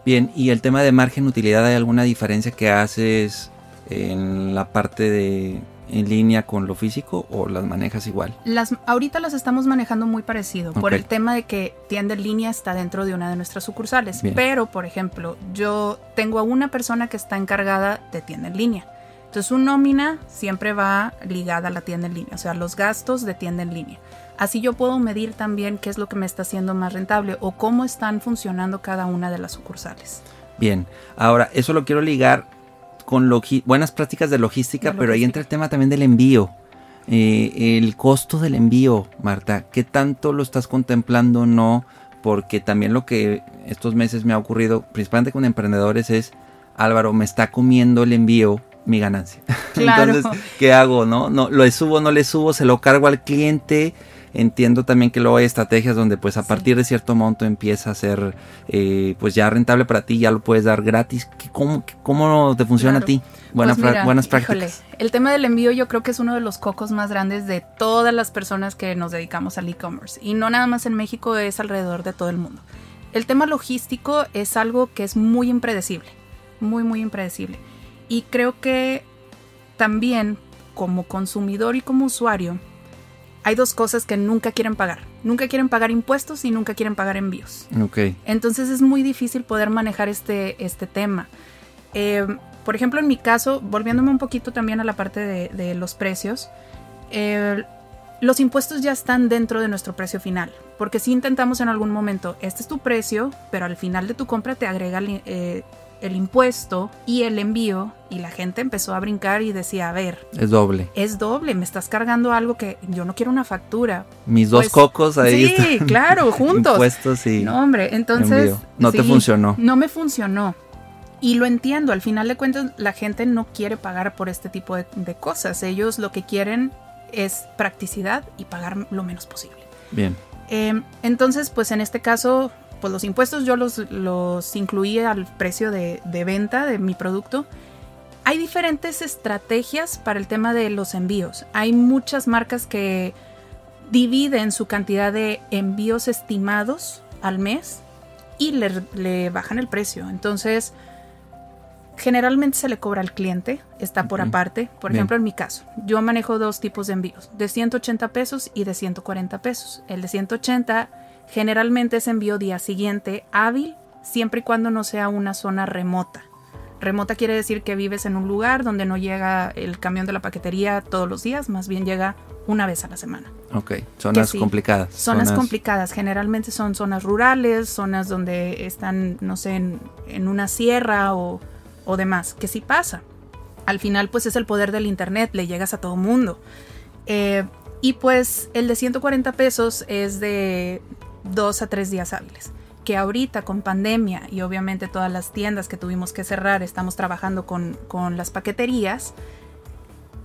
[SPEAKER 1] Bien, y el tema de margen utilidad, ¿hay alguna diferencia que haces en la parte de en línea con lo físico o las manejas igual?
[SPEAKER 3] Las ahorita las estamos manejando muy parecido por el tema de que tienda en línea está dentro de una de nuestras sucursales, pero por ejemplo, yo tengo a una persona que está encargada de tienda en línea. Entonces, su nómina siempre va ligada a la tienda en línea, o sea, los gastos de tienda en línea. Así yo puedo medir también qué es lo que me está haciendo más rentable o cómo están funcionando cada una de las sucursales.
[SPEAKER 1] Bien, ahora eso lo quiero ligar con buenas prácticas de logística, pero ahí entra el tema también del envío. Eh, el costo del envío, Marta, ¿qué tanto lo estás contemplando o no? Porque también lo que estos meses me ha ocurrido, principalmente con emprendedores, es, Álvaro, me está comiendo el envío mi ganancia. Entonces, ¿qué hago? No, no, lo subo, no le subo, se lo cargo al cliente Entiendo también que luego hay estrategias donde pues a partir de cierto monto empieza a ser eh, pues ya rentable para ti, ya lo puedes dar gratis. ¿Cómo, cómo te funciona a ti?
[SPEAKER 3] Buena, pues buenas prácticas. el tema del envío yo creo que es uno de los cocos más grandes de todas las personas que nos dedicamos al e-commerce. Y no nada más en México, es alrededor de todo el mundo. El tema logístico es algo que es muy impredecible, muy, muy impredecible. Y creo que también como consumidor y como usuario, hay dos cosas que nunca quieren pagar. Nunca quieren pagar impuestos y nunca quieren pagar envíos.
[SPEAKER 1] Ok.
[SPEAKER 3] Entonces es muy difícil poder manejar este, este tema. Eh, por ejemplo, en mi caso, volviéndome un poquito también a la parte de, los precios, eh, los impuestos ya están dentro de nuestro precio final. Porque si intentamos en algún momento, este es tu precio, pero al final de tu compra te agrega eh, el impuesto y el envío y la gente empezó a brincar y decía, a ver,
[SPEAKER 1] es doble.
[SPEAKER 3] Es doble, me estás cargando algo que yo no quiero una factura.
[SPEAKER 1] Mis dos pues, cocos ahí.
[SPEAKER 3] Sí, claro, juntos.
[SPEAKER 1] Impuestos y
[SPEAKER 3] No, hombre, entonces
[SPEAKER 1] no te funcionó.
[SPEAKER 3] No me funcionó. Y lo entiendo, al final de cuentas la gente no quiere pagar por este tipo de, cosas. Ellos lo que quieren es practicidad y pagar lo menos posible.
[SPEAKER 1] Bien.
[SPEAKER 3] Em, entonces, pues en este caso pues los impuestos yo los, los incluí al precio de, venta de mi producto. Hay diferentes estrategias para el tema de los envíos. Hay muchas marcas que dividen su cantidad de envíos estimados al mes y le, bajan el precio. Entonces, generalmente se le cobra al cliente, está por aparte. Por ejemplo, en mi caso, yo manejo dos tipos de envíos, de 180 pesos y de 140 pesos. El de 180 Generalmente se envío día siguiente hábil, siempre y cuando no sea una zona remota. Remota quiere decir que vives en un lugar donde no llega el camión de la paquetería todos los días, más bien llega una vez a la semana.
[SPEAKER 1] Ok, zonas complicadas.
[SPEAKER 3] Zonas, complicadas, generalmente son zonas rurales, zonas donde están, no sé, en, una sierra o, o, demás, que sí pasa. Al final, pues es el poder del Internet, le llegas a todo mundo. Eh, y pues el de 140 pesos es de dos a tres días hábiles. Que ahorita con pandemia y obviamente todas las tiendas que tuvimos que cerrar, estamos trabajando con, las paqueterías,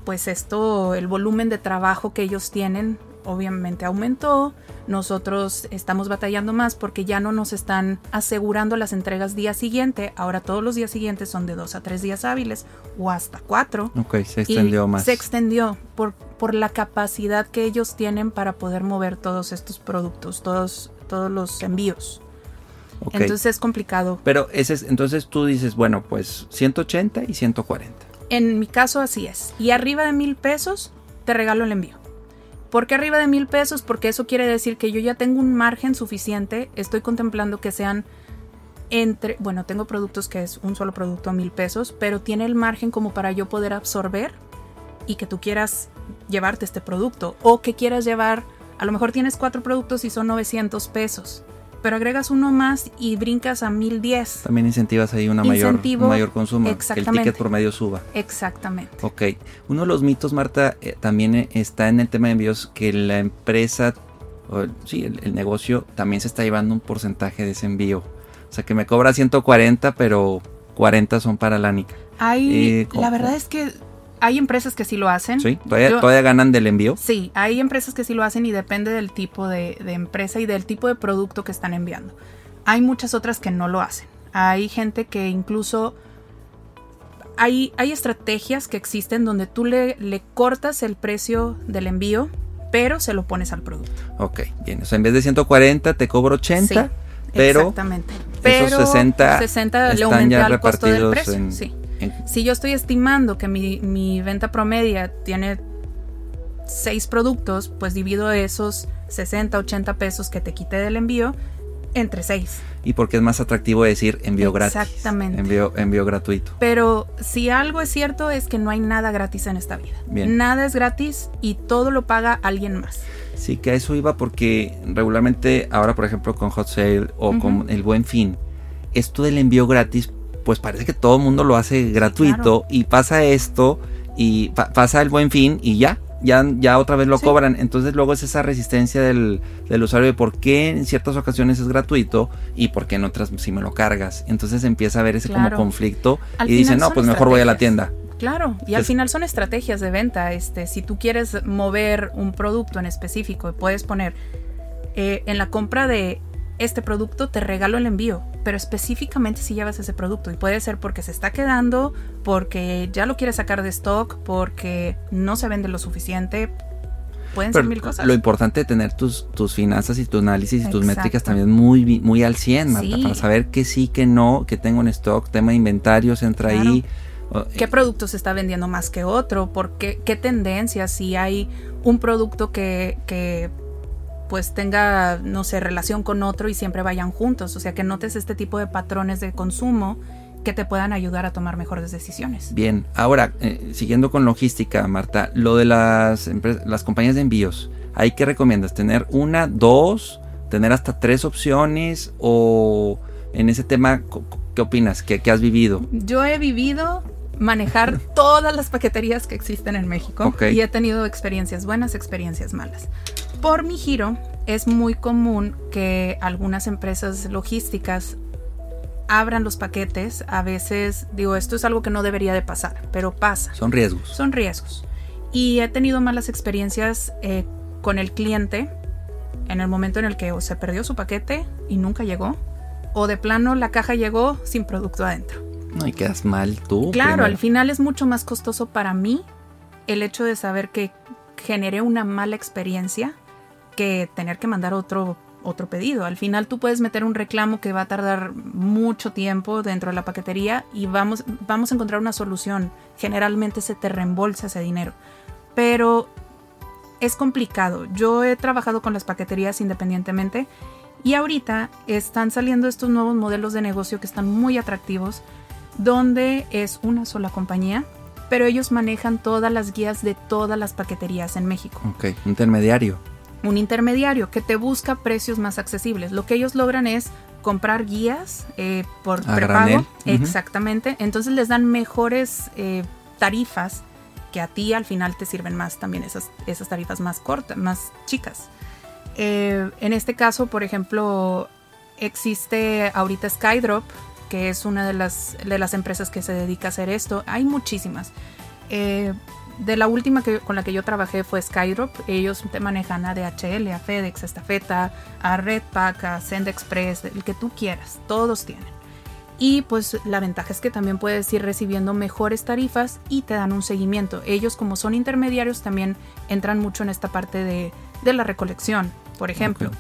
[SPEAKER 3] pues esto, el volumen de trabajo que ellos tienen, obviamente aumentó. Nosotros estamos batallando más porque ya no nos están asegurando las entregas día siguiente. Ahora todos los días siguientes son de dos a tres días hábiles o hasta cuatro.
[SPEAKER 1] Ok, se extendió más.
[SPEAKER 3] Se extendió por, por la capacidad que ellos tienen para poder mover todos estos productos, todos, todos los envíos.
[SPEAKER 1] Okay.
[SPEAKER 3] Entonces es complicado.
[SPEAKER 1] Pero ese es, entonces tú dices, bueno, pues 180 y 140.
[SPEAKER 3] En mi caso así es. Y arriba de mil pesos te regalo el envío. ¿Por qué arriba de mil pesos? Porque eso quiere decir que yo ya tengo un margen suficiente. Estoy contemplando que sean entre, bueno, tengo productos que es un solo producto a mil pesos, pero tiene el margen como para yo poder absorber y que tú quieras llevarte este producto o que quieras llevar, a lo mejor tienes cuatro productos y son 900 pesos pero agregas uno más y brincas a 1010.
[SPEAKER 1] También incentivas ahí una mayor, un mayor consumo, que el ticket promedio suba.
[SPEAKER 3] Exactamente.
[SPEAKER 1] Ok. Uno de los mitos, Marta, eh, también eh, está en el tema de envíos que la empresa, o, sí, el, el, negocio también se está llevando un porcentaje de ese envío. O sea, que me cobra 140, pero 40 son para la NICA.
[SPEAKER 3] Hay, eh, la verdad es que hay empresas que sí lo hacen.
[SPEAKER 1] Sí, ¿Todavía, Yo, ¿todavía, ganan del envío.
[SPEAKER 3] Sí, hay empresas que sí lo hacen y depende del tipo de, de, empresa y del tipo de producto que están enviando. Hay muchas otras que no lo hacen. Hay gente que incluso... Hay, hay estrategias que existen donde tú le, le cortas el precio del envío, pero se lo pones al producto.
[SPEAKER 1] Ok, bien. O sea, en vez de 140 te cobro 80.
[SPEAKER 3] Sí,
[SPEAKER 1] pero
[SPEAKER 3] exactamente. Pero
[SPEAKER 1] esos 60,
[SPEAKER 3] 60 le aumenté al costo del precio. En, sí. Si yo estoy estimando que mi, mi venta promedia tiene 6 productos, pues divido esos 60, 80 pesos que te quité del envío entre 6.
[SPEAKER 1] Y porque es más atractivo decir envío gratis.
[SPEAKER 3] Exactamente.
[SPEAKER 1] Envío, envío gratuito.
[SPEAKER 3] Pero si algo es cierto es que no hay nada gratis en esta vida.
[SPEAKER 1] Bien.
[SPEAKER 3] Nada es gratis y todo lo paga alguien más.
[SPEAKER 1] Sí, que a eso iba porque regularmente ahora, por ejemplo, con Hot Sale o uh -huh. con el Buen Fin, esto del envío gratis pues parece que todo el mundo lo hace gratuito claro. y pasa esto y pa pasa el buen fin y ya, ya, ya otra vez lo sí. cobran. Entonces luego es esa resistencia del, del, usuario de por qué en ciertas ocasiones es gratuito y por qué en otras si me lo cargas. Entonces empieza a haber ese claro. como conflicto
[SPEAKER 3] al
[SPEAKER 1] y dicen, no, pues mejor voy a la tienda.
[SPEAKER 3] Claro, y al final son estrategias de venta. Este, si tú quieres mover un producto en específico, puedes poner eh, en la compra de este producto te regalo el envío, pero específicamente si llevas ese producto y puede ser porque se está quedando, porque ya lo quieres sacar de stock, porque no se vende lo suficiente. Pueden
[SPEAKER 1] pero
[SPEAKER 3] ser mil cosas.
[SPEAKER 1] Lo importante es tener tus, tus finanzas y tu análisis y tus métricas también muy, muy al 100, Marta,
[SPEAKER 3] sí.
[SPEAKER 1] para saber que sí, que no, que tengo en stock, tema de inventarios entra
[SPEAKER 3] claro.
[SPEAKER 1] ahí.
[SPEAKER 3] ¿Qué producto se está vendiendo más que otro? ¿Por qué, qué tendencias? Si hay un producto que, que pues tenga, no sé, relación con otro y siempre vayan juntos. O sea, que notes este tipo de patrones de consumo que te puedan ayudar a tomar mejores decisiones.
[SPEAKER 1] Bien, ahora, eh, siguiendo con logística, Marta, lo de las, las compañías de envíos, ¿hay qué recomiendas? ¿Tener una, dos, tener hasta tres opciones o en ese tema, qué opinas? ¿Qué, qué has vivido?
[SPEAKER 3] Yo he vivido manejar todas las paqueterías que existen en México
[SPEAKER 1] okay.
[SPEAKER 3] y he tenido experiencias buenas, experiencias malas. Por mi giro, es muy común que algunas empresas logísticas abran los paquetes. A veces, digo, esto es algo que no debería de pasar, pero pasa.
[SPEAKER 1] Son riesgos.
[SPEAKER 3] Son riesgos. Y he tenido malas experiencias eh, con el cliente en el momento en el que o se perdió su paquete y nunca llegó, o de plano la caja llegó sin producto adentro.
[SPEAKER 1] No, y quedas mal tú.
[SPEAKER 3] Claro,
[SPEAKER 1] primero.
[SPEAKER 3] al final es mucho más costoso para mí el hecho de saber que generé una mala experiencia que tener que mandar otro, otro pedido. Al final tú puedes meter un reclamo que va a tardar mucho tiempo dentro de la paquetería y vamos, vamos a encontrar una solución. Generalmente se te reembolsa ese dinero. Pero es complicado. Yo he trabajado con las paqueterías independientemente y ahorita están saliendo estos nuevos modelos de negocio que están muy atractivos donde es una sola compañía, pero ellos manejan todas las guías de todas las paqueterías en México.
[SPEAKER 1] Ok, intermediario.
[SPEAKER 3] Un intermediario que te busca precios más accesibles. Lo que ellos logran es comprar guías eh, por
[SPEAKER 1] A
[SPEAKER 3] prepago. Exactamente. Entonces les dan mejores eh, tarifas que a ti al final te sirven más también esas, esas tarifas más cortas, más chicas. Eh, en este caso, por ejemplo, existe ahorita Skydrop, que es una de las, de las empresas que se dedica a hacer esto. Hay muchísimas. Eh, de la última que, con la que yo trabajé fue Skydrop. Ellos te manejan a DHL, a FedEx, a Estafeta, a Redpack, a Send Express, el que tú quieras. Todos tienen. Y pues la ventaja es que también puedes ir recibiendo mejores tarifas y te dan un seguimiento. Ellos como son intermediarios también entran mucho en esta parte de, de la recolección. Por ejemplo,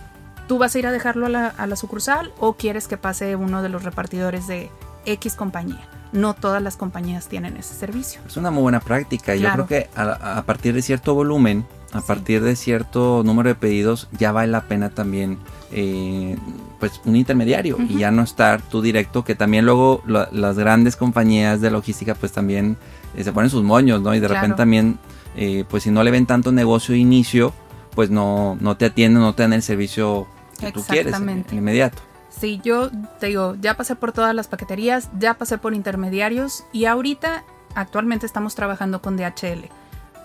[SPEAKER 3] tú vas a ir a dejarlo a la, a la sucursal o quieres que pase uno de los repartidores de X compañía no todas las compañías tienen ese servicio.
[SPEAKER 1] Es una muy buena práctica. Yo creo que a, partir de cierto volumen, a partir de cierto número de pedidos, ya vale la pena también eh, pues un intermediario y ya no estar tú directo, que también luego las grandes compañías de logística pues también eh, se ponen sus moños, ¿no? Y de repente también, eh, pues si no le ven tanto negocio de inicio, pues no, no te atienden, no te dan el servicio que tú quieres inmediato.
[SPEAKER 3] Sí, yo te digo, ya pasé por todas las paqueterías, ya pasé por intermediarios y ahorita actualmente estamos trabajando con DHL.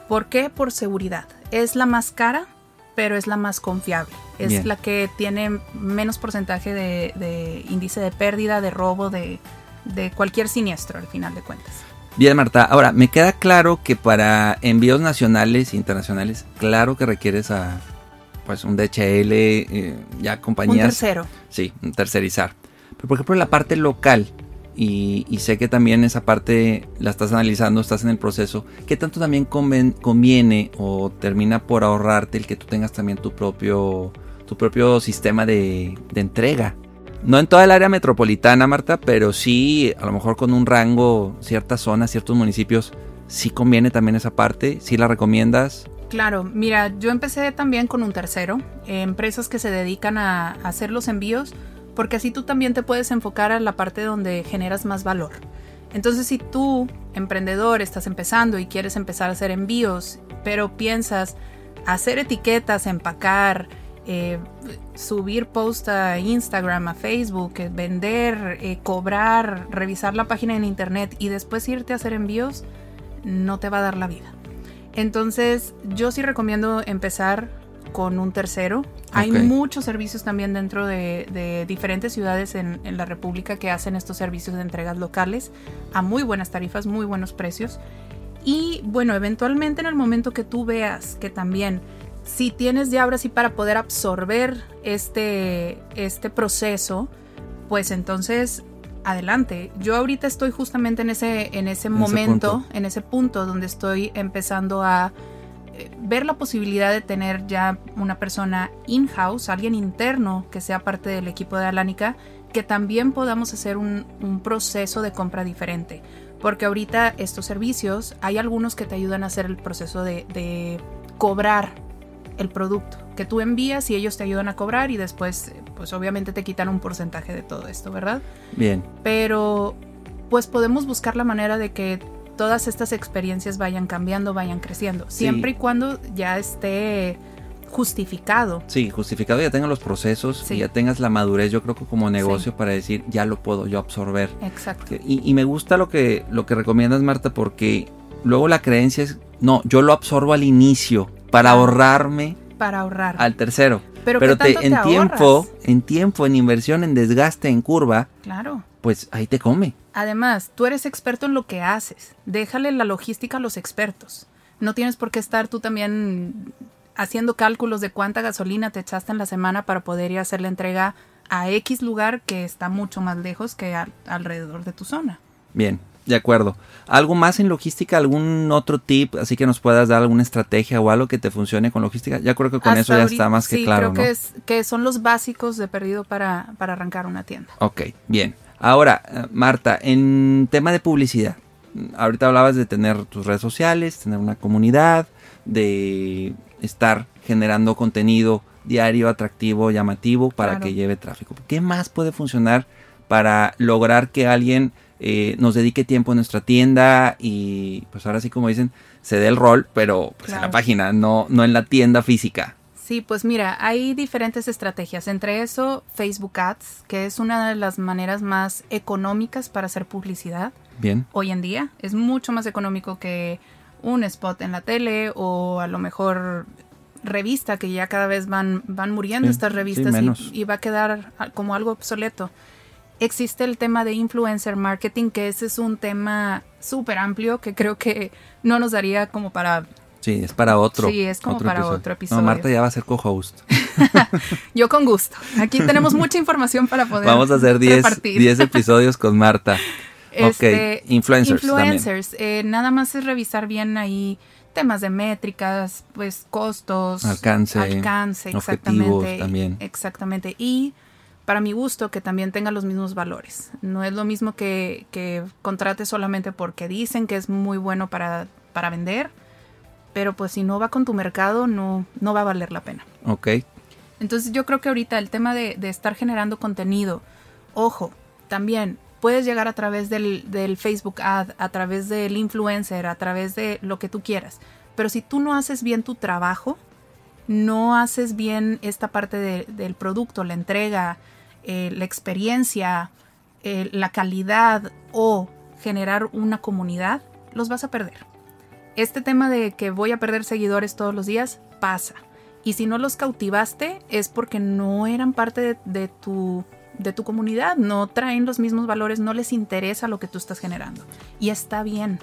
[SPEAKER 3] ¿Por qué? Por seguridad. Es la más cara, pero es la más confiable. Es la que tiene menos porcentaje de, índice de pérdida, de robo, de, de cualquier siniestro al final de cuentas.
[SPEAKER 1] Bien, Marta. Ahora, me queda claro que para envíos nacionales e internacionales, claro que requieres a pues un DHL, eh, ya compañías. Un
[SPEAKER 3] tercero.
[SPEAKER 1] Sí, un tercerizar. Pero por ejemplo en la parte local, y, sé que también esa parte la estás analizando, estás en el proceso, ¿qué tanto también conviene o termina por ahorrarte el que tú tengas también tu propio, tu propio sistema de, de entrega? No en toda el área metropolitana, Marta, pero sí, a lo mejor con un rango, ciertas zonas, ciertos municipios, sí conviene también esa parte, sí la recomiendas.
[SPEAKER 3] Claro, mira, yo empecé también con un tercero, empresas que se dedican a, hacer los envíos, porque así tú también te puedes enfocar a la parte donde generas más valor. Entonces, si tú, emprendedor, estás empezando y quieres empezar a hacer envíos, pero piensas hacer etiquetas, empacar, eh, subir post a Instagram, a Facebook, eh, vender, eh, cobrar, revisar la página en internet y después irte a hacer envíos, no te va a dar la vida. Entonces, yo sí recomiendo empezar con un tercero. Hay muchos servicios también dentro de, diferentes ciudades en, la República que hacen estos servicios de entregas locales a muy buenas tarifas, muy buenos precios. Y bueno, eventualmente en el momento que tú veas que también si tienes ya ahora sí para poder absorber este, este proceso, pues entonces adelante. Yo ahorita estoy justamente en ese, en ese momento, en ese punto donde estoy empezando a eh, ver la posibilidad de tener ya una persona in-house, alguien interno que sea parte del equipo de Alánica, que también podamos hacer un, proceso de compra diferente. Porque ahorita estos servicios, hay algunos que te ayudan a hacer el proceso de, de cobrar el producto que tú envías y ellos te ayudan a cobrar y después pues obviamente te quitan un porcentaje de todo esto, ¿verdad?
[SPEAKER 1] Bien.
[SPEAKER 3] Pero pues podemos buscar la manera de que todas estas experiencias vayan cambiando, vayan creciendo, siempre y cuando ya esté justificado.
[SPEAKER 1] Sí, justificado, ya tengan los procesos y ya tengas la madurez, yo creo que como negocio para decir, ya lo puedo yo absorber.
[SPEAKER 3] Exacto.
[SPEAKER 1] Y, y, me gusta lo que, lo que recomiendas, Marta, porque luego la creencia es, no, yo lo absorbo al inicio para ahorrarme.
[SPEAKER 3] Para ahorrar.
[SPEAKER 1] Al tercero. Pero, en tiempo, en tiempo, en inversión, en desgaste, en curva.
[SPEAKER 3] Claro.
[SPEAKER 1] Pues ahí te come.
[SPEAKER 3] Además, tú eres experto en lo que haces. Déjale la logística a los expertos. No tienes por qué estar tú también haciendo cálculos de cuánta gasolina te echaste en la semana para poder ir a hacer la entrega a X lugar que está mucho más lejos que alrededor de tu zona.
[SPEAKER 1] Bien, de acuerdo. ¿Algo más en logística? ¿Algún otro tip? Así que nos puedas dar alguna estrategia o algo que te funcione con logística. Ya creo que con eso ya está más que claro.
[SPEAKER 3] Creo que, es, que son los básicos de perdido para, para arrancar una tienda.
[SPEAKER 1] Ok, bien. Ahora, eh, Marta, en tema de publicidad. Ahorita hablabas de tener tus redes sociales, tener una comunidad, de estar generando contenido diario, atractivo, llamativo para que lleve tráfico. ¿Qué más puede funcionar para lograr que alguien eh, nos dedique tiempo en nuestra tienda y pues ahora sí como dicen, se dé el rol, pero pues en la página, no, no en la tienda física.
[SPEAKER 3] Sí, pues mira, hay diferentes estrategias. Entre eso, Facebook Ads, que es una de las maneras más económicas para hacer publicidad.
[SPEAKER 1] Bien.
[SPEAKER 3] Hoy en día es mucho más económico que un spot en la tele o a lo mejor revista, que ya cada vez van, van muriendo estas revistas y, y, va a quedar como algo obsoleto. Existe el tema de influencer marketing, que ese es un tema súper amplio que creo que no nos daría como para...
[SPEAKER 1] Sí, es para otro.
[SPEAKER 3] Sí, es como para otro episodio.
[SPEAKER 1] No, Marta ya va a ser co-host.
[SPEAKER 3] Yo con gusto. Aquí tenemos mucha información para poder
[SPEAKER 1] Vamos a hacer 10 episodios con Marta.
[SPEAKER 3] Este, ok, influencers. Influencers. Eh, nada más es revisar bien ahí temas de métricas, pues costos,
[SPEAKER 1] alcance,
[SPEAKER 3] alcance, exactamente, también. Exactamente. Y para mi gusto que también tenga los mismos valores. No es lo mismo que, que contrate solamente porque dicen que es muy bueno para, para vender, pero pues si no va con tu mercado no, no va a valer la pena.
[SPEAKER 1] Ok.
[SPEAKER 3] Entonces yo creo que ahorita el tema de, de estar generando contenido, ojo, también puedes llegar a través del, del, Facebook Ad, a través del influencer, a través de lo que tú quieras. Pero si tú no haces bien tu trabajo, no haces bien esta parte del producto, la entrega, eh, la experiencia, eh, la calidad o generar una comunidad, los vas a perder. Este tema de que voy a perder seguidores todos los días pasa. Y si no los cautivaste es porque no eran parte de tu de tu comunidad, no traen los mismos valores, no les interesa lo que tú estás generando. Y está bien,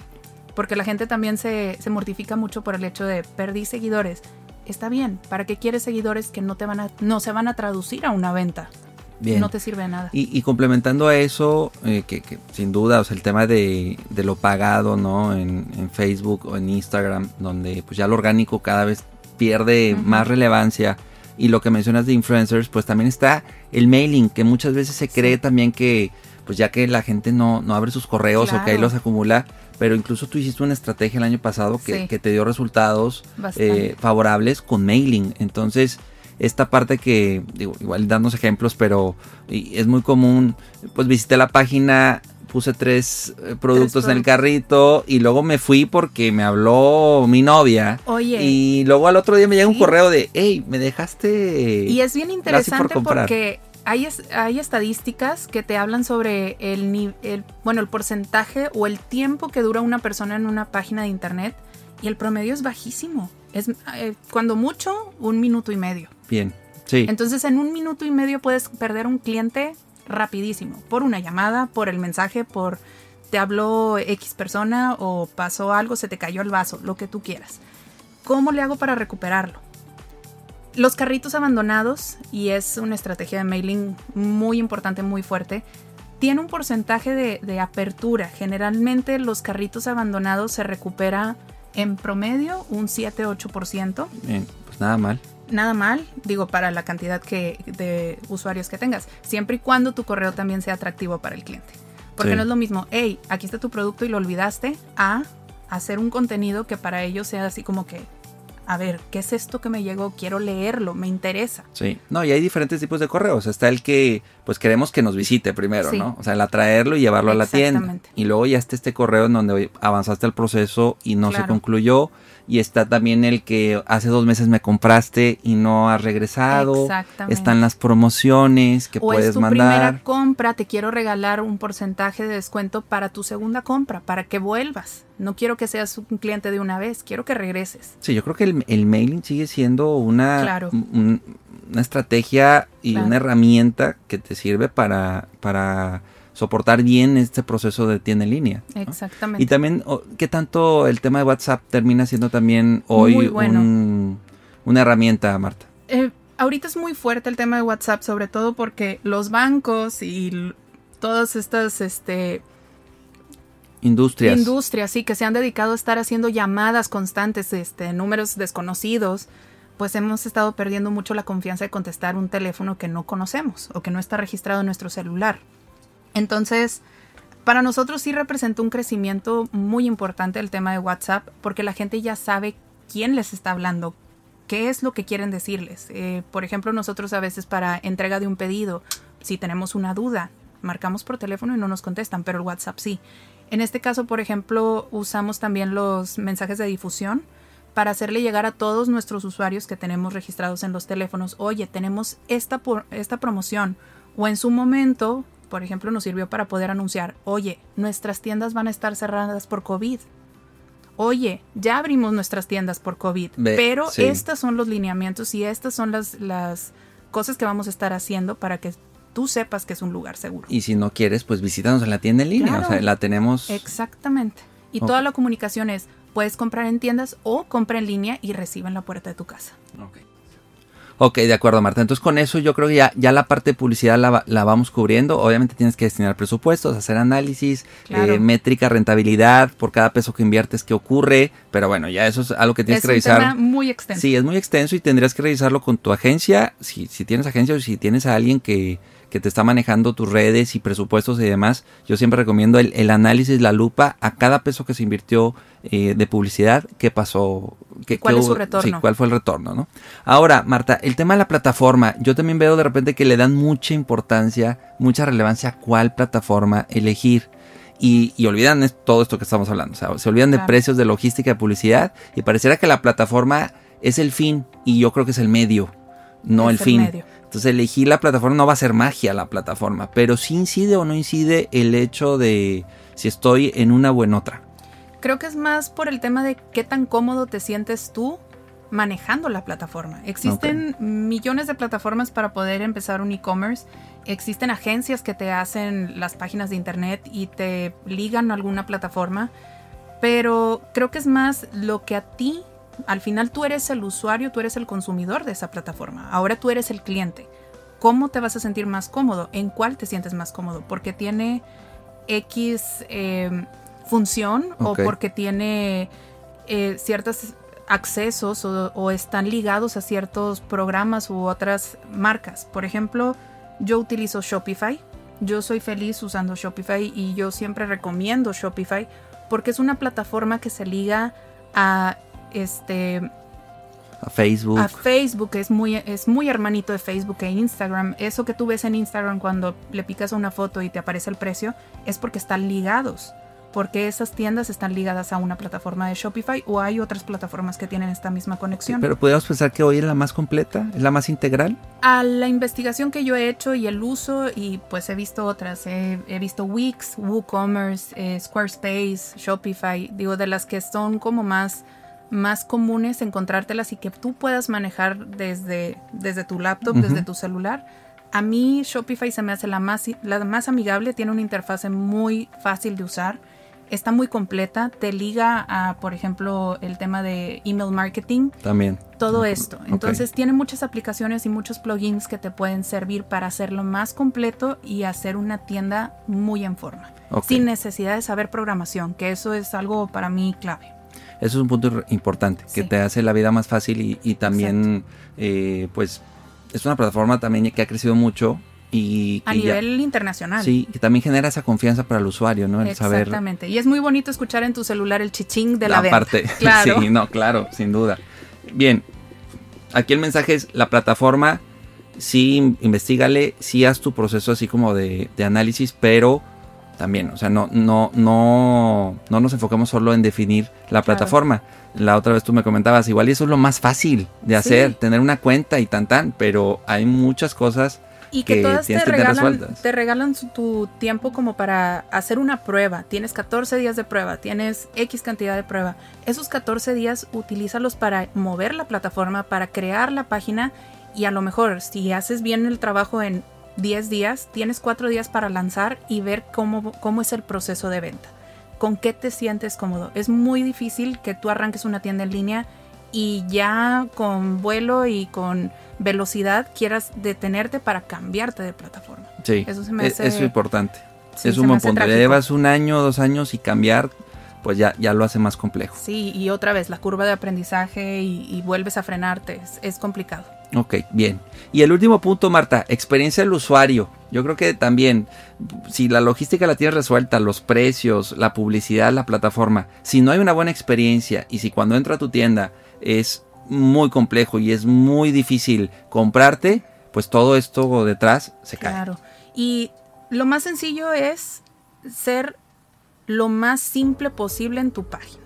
[SPEAKER 3] porque la gente también se, mortifica mucho por el hecho de perdí seguidores. Está bien, ¿para qué quieres seguidores que no, te van a, no se van a traducir a una venta? Bien. No te sirve de nada.
[SPEAKER 1] Y, complementando a eso, eh, que, sin duda, o sea, el tema de, lo pagado, ¿no? En, Facebook o en Instagram, donde pues ya lo orgánico cada vez pierde más relevancia y lo que mencionas de influencers, pues también está el mailing, que muchas veces se cree también que, pues ya que la gente no, no abre sus correos o que ahí los acumula, pero incluso tú hiciste una estrategia el año pasado que, te dio resultados eh, favorables con mailing. Entonces, esta parte que, digo, igual dándonos ejemplos, pero es muy común, pues visité la página puse tres eh, productos en el carrito y luego me fui porque me habló mi novia.
[SPEAKER 3] Oye.
[SPEAKER 1] Y luego al otro día me llega un correo de, hey, me dejaste.
[SPEAKER 3] Y es bien interesante porque hay, hay estadísticas que te hablan sobre el, el, bueno, el porcentaje o el tiempo que dura una persona en una página de internet y el promedio es bajísimo. Es eh, cuando mucho, un minuto y medio.
[SPEAKER 1] Bien. Sí.
[SPEAKER 3] Entonces, en un minuto y medio puedes perder un cliente rapidísimo, por una llamada, por el mensaje, por te habló X persona o pasó algo, se te cayó el vaso, lo que tú quieras. ¿Cómo le hago para recuperarlo? Los carritos abandonados, y es una estrategia de mailing muy importante, muy fuerte, tiene un porcentaje de, apertura. Generalmente los carritos abandonados se recupera en promedio un 7-8%.
[SPEAKER 1] Bien, pues nada mal
[SPEAKER 3] nada mal, digo, para la cantidad que, de usuarios que tengas, siempre y cuando tu correo también sea atractivo para el cliente. Porque no es lo mismo, hey, aquí está tu producto y lo olvidaste, a hacer un contenido que para ellos sea así como que, a ver, ¿qué es esto que me llegó? Quiero leerlo, me interesa.
[SPEAKER 1] Sí, no, y hay diferentes tipos de correos. Está el que, pues queremos que nos visite primero, ¿no? O sea, el atraerlo y llevarlo a la tienda. Y luego ya está este correo en donde avanzaste el proceso y no se concluyó y está también el que hace dos meses me compraste y no has regresado. Exactamente. Están las promociones que puedes es tu mandar.
[SPEAKER 3] primera compra, te quiero regalar un porcentaje de descuento para tu segunda compra, para que vuelvas. No quiero que seas un cliente de una vez, quiero que regreses.
[SPEAKER 1] Sí, yo creo que el, mailing sigue siendo una, una estrategia y una herramienta que te sirve para, para soportar bien este proceso de tienda en línea.
[SPEAKER 3] Exactamente.
[SPEAKER 1] Y también, ¿qué tanto el tema de WhatsApp termina siendo también hoy una herramienta, Marta?
[SPEAKER 3] Eh, ahorita es muy fuerte el tema de WhatsApp, sobre todo porque los bancos y todas estas, este...
[SPEAKER 1] Industrias.
[SPEAKER 3] Industrias, sí, que se han dedicado a estar haciendo llamadas constantes, este, números desconocidos, pues hemos estado perdiendo mucho la confianza de contestar un teléfono que no conocemos o que no está registrado en nuestro celular. Entonces, para nosotros sí representó un crecimiento muy importante el tema de WhatsApp porque la gente ya sabe quién les está hablando, qué es lo que quieren decirles. Eh, por ejemplo, nosotros a veces para entrega de un pedido, si tenemos una duda, marcamos por teléfono y no nos contestan, pero el WhatsApp sí. En este caso, por ejemplo, usamos también los mensajes de difusión para hacerle llegar a todos nuestros usuarios que tenemos registrados en los teléfonos, oye, tenemos esta, esta promoción. O en su momento por ejemplo, nos sirvió para poder anunciar, oye, nuestras tiendas van a estar cerradas por COVID. Oye, ya abrimos nuestras tiendas por COVID, pero estos son los lineamientos y estas son las, las cosas que vamos a estar haciendo para que tú sepas que es un lugar seguro.
[SPEAKER 1] Y si no quieres, pues visítanos en la tienda en línea, o sea, la tenemos...
[SPEAKER 3] Exactamente. Y toda la comunicación es, puedes comprar en tiendas o compra en línea y recibe en la puerta de tu casa.
[SPEAKER 1] Okay. Ok, de acuerdo, Marta. Entonces, con eso yo creo que ya, ya la parte de publicidad la, vamos cubriendo. Obviamente tienes que destinar presupuestos, hacer análisis, eh, métrica, rentabilidad por cada peso que inviertes, qué ocurre. Pero bueno, ya eso es algo que tienes que revisar. Es
[SPEAKER 3] muy extenso.
[SPEAKER 1] Sí, es muy extenso y tendrías que revisarlo con tu agencia. Si, si tienes agencia o si tienes a alguien que, que te está manejando tus redes y presupuestos y demás, yo siempre recomiendo el, análisis, la lupa a cada peso que se invirtió eh, de publicidad, qué pasó, qué,
[SPEAKER 3] cuál es su retorno.
[SPEAKER 1] cuál fue el retorno, ¿no? Ahora, Marta, el tema de la plataforma, yo también veo de repente que le dan mucha importancia, mucha relevancia a cuál plataforma elegir. Y, olvidan todo esto que estamos hablando. O sea, se olvidan de precios, de logística, de publicidad. Y pareciera que la plataforma es el fin y yo creo que es el medio, no el, fin. Medio. Entonces elegir la plataforma no va a ser magia la plataforma, pero sí incide o no incide el hecho de si estoy en una o en otra.
[SPEAKER 3] Creo que es más por el tema de qué tan cómodo te sientes tú manejando la plataforma. Existen millones de plataformas para poder empezar un e-commerce. Existen agencias que te hacen las páginas de internet y te ligan a alguna plataforma. Pero creo que es más lo que a ti al final tú eres el usuario, tú eres el consumidor de esa plataforma. Ahora tú eres el cliente. ¿Cómo te vas a sentir más cómodo? ¿En cuál te sientes más cómodo? Porque tiene X em, función o porque tiene eh, ciertos accesos o, están ligados a ciertos programas u otras marcas. Por ejemplo, yo utilizo Shopify. Yo soy feliz usando Shopify y yo siempre recomiendo Shopify porque es una plataforma que se liga a este
[SPEAKER 1] a Facebook.
[SPEAKER 3] A Facebook es muy, es muy hermanito de Facebook e Instagram. Eso que tú ves en Instagram cuando le picas una foto y te aparece el precio es porque están ligados. Porque esas tiendas están ligadas a una plataforma de Shopify o hay otras plataformas que tienen esta misma conexión.
[SPEAKER 1] pero podemos pensar que hoy es la más completa, es la más integral.
[SPEAKER 3] A la investigación que yo he hecho y el uso, y pues he visto otras, he, visto Wix, WooCommerce, eh, Squarespace, Shopify, digo, de las que son como más más comunes encontrártelas y que tú puedas manejar desde, desde tu laptop, desde tu celular. A mí Shopify se me hace la más, la más amigable, tiene una interfase muy fácil de usar, está muy completa, te liga a, por ejemplo, el tema de email marketing.
[SPEAKER 1] También.
[SPEAKER 3] Todo esto. Entonces tiene muchas aplicaciones y muchos plugins que te pueden servir para hacerlo más completo y hacer una tienda muy en forma. Sin necesidad de saber programación, que eso es algo para mí clave.
[SPEAKER 1] Eso es un punto importante, que te hace la vida más fácil y, también, eh, pues, es una plataforma también que ha crecido mucho y
[SPEAKER 3] a nivel internacional.
[SPEAKER 1] Sí, que también genera esa confianza para el usuario, ¿no? El
[SPEAKER 3] Exactamente. Y es muy bonito escuchar en tu celular el chichín de la, la parte.
[SPEAKER 1] Claro. Sí, no, claro, sin duda. Bien. Aquí el mensaje es la plataforma sí investigale, sí haz tu proceso así como de, de análisis, pero también. O sea, no, no, no, no nos enfocamos solo en definir la plataforma. La otra vez tú me comentabas, igual y eso es lo más fácil de hacer, tener una cuenta y tan tan, pero hay muchas cosas
[SPEAKER 3] y que, todas te regalan, te regalan tu tiempo como para hacer una prueba. Tienes 14 días de prueba, tienes X cantidad de prueba. Esos 14 días utilízalos para mover la plataforma, para crear la página y a lo mejor si haces bien el trabajo en 10 días, tienes 4 días para lanzar y ver cómo, cómo es el proceso de venta. ¿Con qué te sientes cómodo? Es muy difícil que tú arranques una tienda en línea y ya con vuelo y con velocidad quieras detenerte para cambiarte de plataforma.
[SPEAKER 1] Sí, eso, me e-, es importante. es un buen punto. Le llevas un año, dos años y cambiar, pues ya, ya lo hace más complejo.
[SPEAKER 3] Sí, y otra vez la curva de aprendizaje y, vuelves a frenarte, es complicado.
[SPEAKER 1] Ok, bien. Y el último punto, Marta, experiencia del usuario. Yo creo que también, si la logística la tienes resuelta, los precios, la publicidad, la plataforma, si no hay una buena experiencia y si cuando entra a tu tienda es muy complejo y es muy difícil comprarte, pues todo esto detrás se cae.
[SPEAKER 3] Claro. Y lo más sencillo es ser lo más simple posible en tu página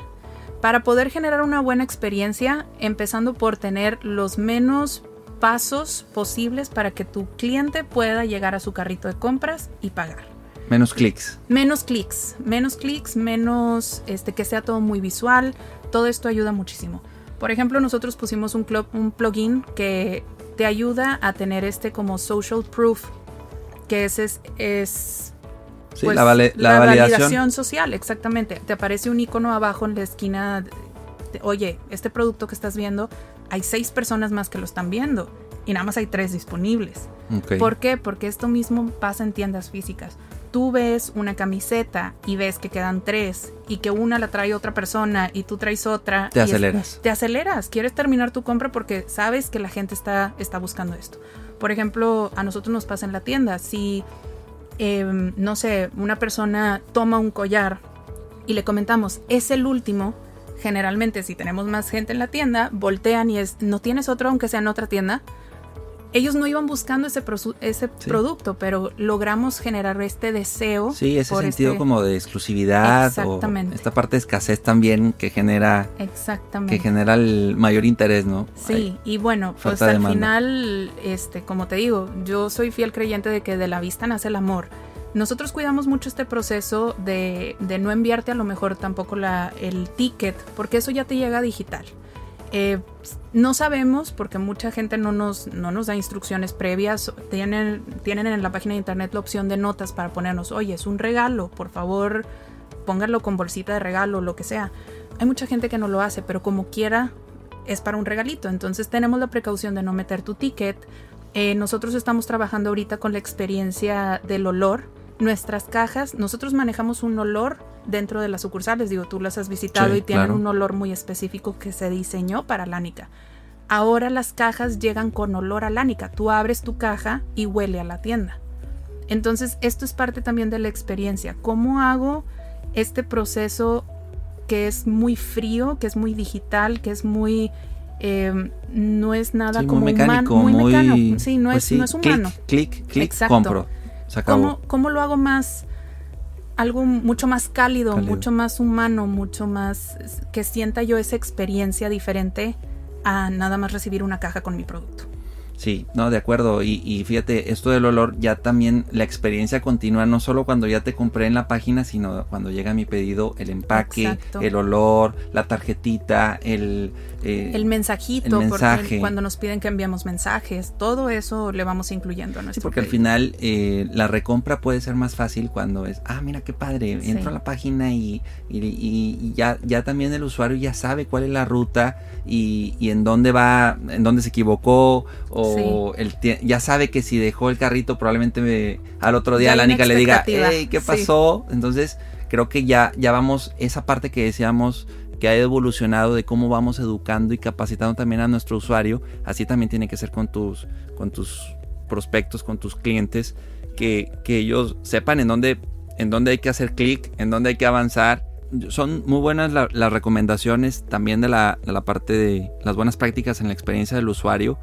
[SPEAKER 3] para poder generar una buena experiencia, empezando por tener los menos pasos posibles para que tu cliente pueda llegar a su carrito de compras y pagar.
[SPEAKER 1] Menos clics.
[SPEAKER 3] Menos clics, menos clics, menos este que sea todo muy visual. Todo esto ayuda muchísimo. Por ejemplo, nosotros pusimos un, un plugin que te ayuda a tener este como social proof. que ese es, es
[SPEAKER 1] Sí,
[SPEAKER 3] pues,
[SPEAKER 1] la, vale- la validación.
[SPEAKER 3] social, exactamente. Te aparece un icono abajo en la esquina. de- Oye, este producto que estás viendo, hay seis personas más que lo están viendo y nada más hay tres disponibles. ¿Por qué? Porque esto mismo pasa en tiendas físicas. Tú ves una camiseta y ves que quedan tres y que una la trae otra persona y tú traes otra.
[SPEAKER 1] Te
[SPEAKER 3] es-
[SPEAKER 1] aceleras.
[SPEAKER 3] te aceleras, quieres terminar tu compra porque sabes que la gente está, está buscando esto. Por ejemplo, a nosotros nos pasa en la tienda, si, em, no sé, una persona toma un collar y le comentamos, es el último, generalmente si tenemos más gente en la tienda, voltean y es, ¿no tienes otro aunque sea en otra tienda? Ellos no iban buscando ese, ese
[SPEAKER 1] Sí.
[SPEAKER 3] producto, pero logramos generar este deseo.
[SPEAKER 1] Sí, ese sentido
[SPEAKER 3] este-
[SPEAKER 1] como de exclusividad
[SPEAKER 3] Exactamente.
[SPEAKER 1] o esta parte de escasez también que genera
[SPEAKER 3] Exactamente.
[SPEAKER 1] que genera el mayor interés, ¿no?
[SPEAKER 3] Sí, y bueno, pues al
[SPEAKER 1] demanda.
[SPEAKER 3] final, este, como te digo, yo soy fiel creyente de que de la vista nace el amor. Nosotros cuidamos mucho este proceso de, de no enviarte a lo mejor tampoco la, el ticket, porque eso ya te llega digital. Eh, no sabemos, porque mucha gente no nos, no nos da instrucciones previas. Tienen, tienen en la página de internet la opción de notas para ponernos, oye, es un regalo, por favor, pónganlo con bolsita de regalo, lo que sea. Hay mucha gente que no lo hace, pero como quiera, es para un regalito. Entonces tenemos la precaución de no meter tu ticket. Eh, nosotros estamos trabajando ahorita con la experiencia del olor. Nuestras cajas, nosotros manejamos un olor dentro de las sucursales. Digo, tú las has visitado
[SPEAKER 1] Sí,
[SPEAKER 3] y tienen
[SPEAKER 1] claro.
[SPEAKER 3] un olor muy específico que se diseñó para lánica. Ahora las cajas llegan con olor a lánica. Tú abres tu caja y huele a la tienda. Entonces, esto es parte también de la experiencia. ¿Cómo hago este proceso que es muy frío, que es muy digital, que es muy... eh, no es nada
[SPEAKER 1] Sí,
[SPEAKER 3] como
[SPEAKER 1] muy mecánico,
[SPEAKER 3] humano, muy,
[SPEAKER 1] muy,
[SPEAKER 3] mecánico. Sí, no,
[SPEAKER 1] pues
[SPEAKER 3] es,
[SPEAKER 1] sí,
[SPEAKER 3] no es humano.
[SPEAKER 1] Clic, clic, clic,
[SPEAKER 3] Exacto.
[SPEAKER 1] compro. Se acabó.
[SPEAKER 3] ¿Cómo, cómo lo hago más, algo mucho más cálido,
[SPEAKER 1] Cálido.
[SPEAKER 3] mucho más humano, mucho más, que sienta yo esa experiencia diferente a nada más recibir una caja con mi producto?
[SPEAKER 1] Sí, no, de acuerdo. Y, y fíjate, esto del olor ya también la experiencia continúa no solo cuando ya te compré en la página, sino cuando llega mi pedido, el empaque,
[SPEAKER 3] Exacto.
[SPEAKER 1] el olor, la tarjetita, el... eh,
[SPEAKER 3] El mensajito,
[SPEAKER 1] el
[SPEAKER 3] porque cuando nos piden que enviamos mensajes, todo eso le vamos incluyendo a
[SPEAKER 1] Sí,
[SPEAKER 3] nuestro
[SPEAKER 1] porque al final eh, la recompra puede ser más fácil cuando es, ah, mira qué padre,
[SPEAKER 3] Sí.
[SPEAKER 1] entro a la página y, y- ya, ya también el usuario ya sabe cuál es la ruta y, y en dónde va, en dónde se equivocó o el ya sabe que si dejó el carrito probablemente me- al otro día la
[SPEAKER 3] una
[SPEAKER 1] Anica le diga, hey, ¿qué pasó? Entonces creo que ya, ya vamos, esa parte que decíamos que ha evolucionado de cómo vamos educando y capacitando también a nuestro usuario, así también tiene que ser con tus, con tus prospectos, con tus clientes, que, que ellos sepan en dónde, en dónde hay que hacer clic, en dónde hay que avanzar. Son muy buenas la- las recomendaciones también de la, de la parte de las buenas prácticas en la experiencia del usuario.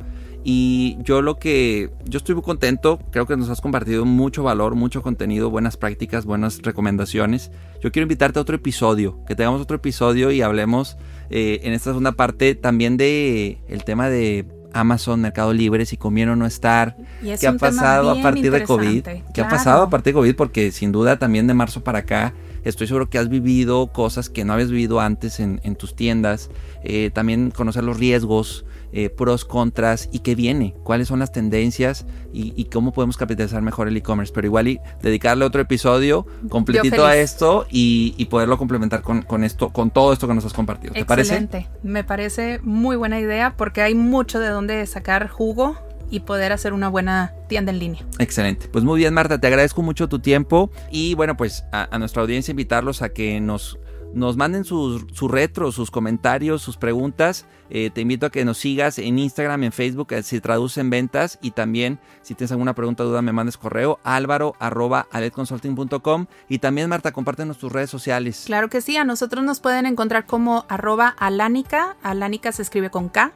[SPEAKER 1] Y yo lo que, yo estoy muy contento, creo que nos has compartido mucho valor, mucho contenido, buenas prácticas, buenas recomendaciones. Yo quiero invitarte a otro episodio, que tengamos otro episodio y hablemos eh, en esta segunda parte también de el tema de Amazon, Mercado Libre, si conviene o no estar,
[SPEAKER 3] es
[SPEAKER 1] qué ha pasado a partir de COVID,
[SPEAKER 3] interesante,
[SPEAKER 1] qué ha
[SPEAKER 3] claro.
[SPEAKER 1] pasado a partir de COVID, porque sin duda también de marzo para acá estoy seguro que has vivido cosas que no habías vivido antes en, en tus tiendas, Eh, también conocer los riesgos, eh, pros, contras y qué viene, cuáles son las tendencias y, y cómo podemos capitalizar mejor el e-commerce, pero igual y dedicarle otro episodio completito a esto y, y poderlo complementar con, con esto, con todo esto que nos has compartido. ¿Te parece?
[SPEAKER 3] Excelente. Me parece muy buena idea porque hay mucho de donde sacar jugo y poder hacer una buena tienda en línea.
[SPEAKER 1] Excelente. Pues muy bien, Marta, te agradezco mucho tu tiempo. Y bueno, pues a, a nuestra audiencia invitarlos a que nos, nos manden sus, sus retros, sus comentarios, sus preguntas. Eh, te invito a que nos sigas en Instagram, en Facebook, eh, si traduce en ventas. Y también, si tienes alguna pregunta o duda, me mandes correo álvaro. Y también, Marta, compártenos tus redes sociales.
[SPEAKER 3] Claro que sí, a nosotros nos pueden encontrar como arroba alánica, alánica se escribe con K.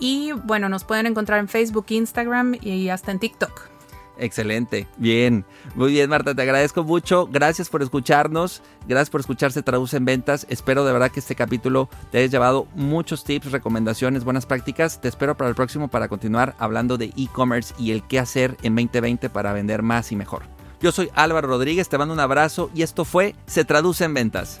[SPEAKER 3] Y bueno, nos pueden encontrar en Facebook, Instagram y hasta en TikTok.
[SPEAKER 1] Excelente, bien, muy bien Marta, te agradezco mucho, gracias por escucharnos, gracias por escuchar Se Traduce en Ventas, espero de verdad que este capítulo te hayas llevado muchos tips, recomendaciones, buenas prácticas, te espero para el próximo para continuar hablando de e-commerce y el qué hacer en 2020 para vender más y mejor. Yo soy Álvaro Rodríguez, te mando un abrazo y esto fue Se Traduce en Ventas.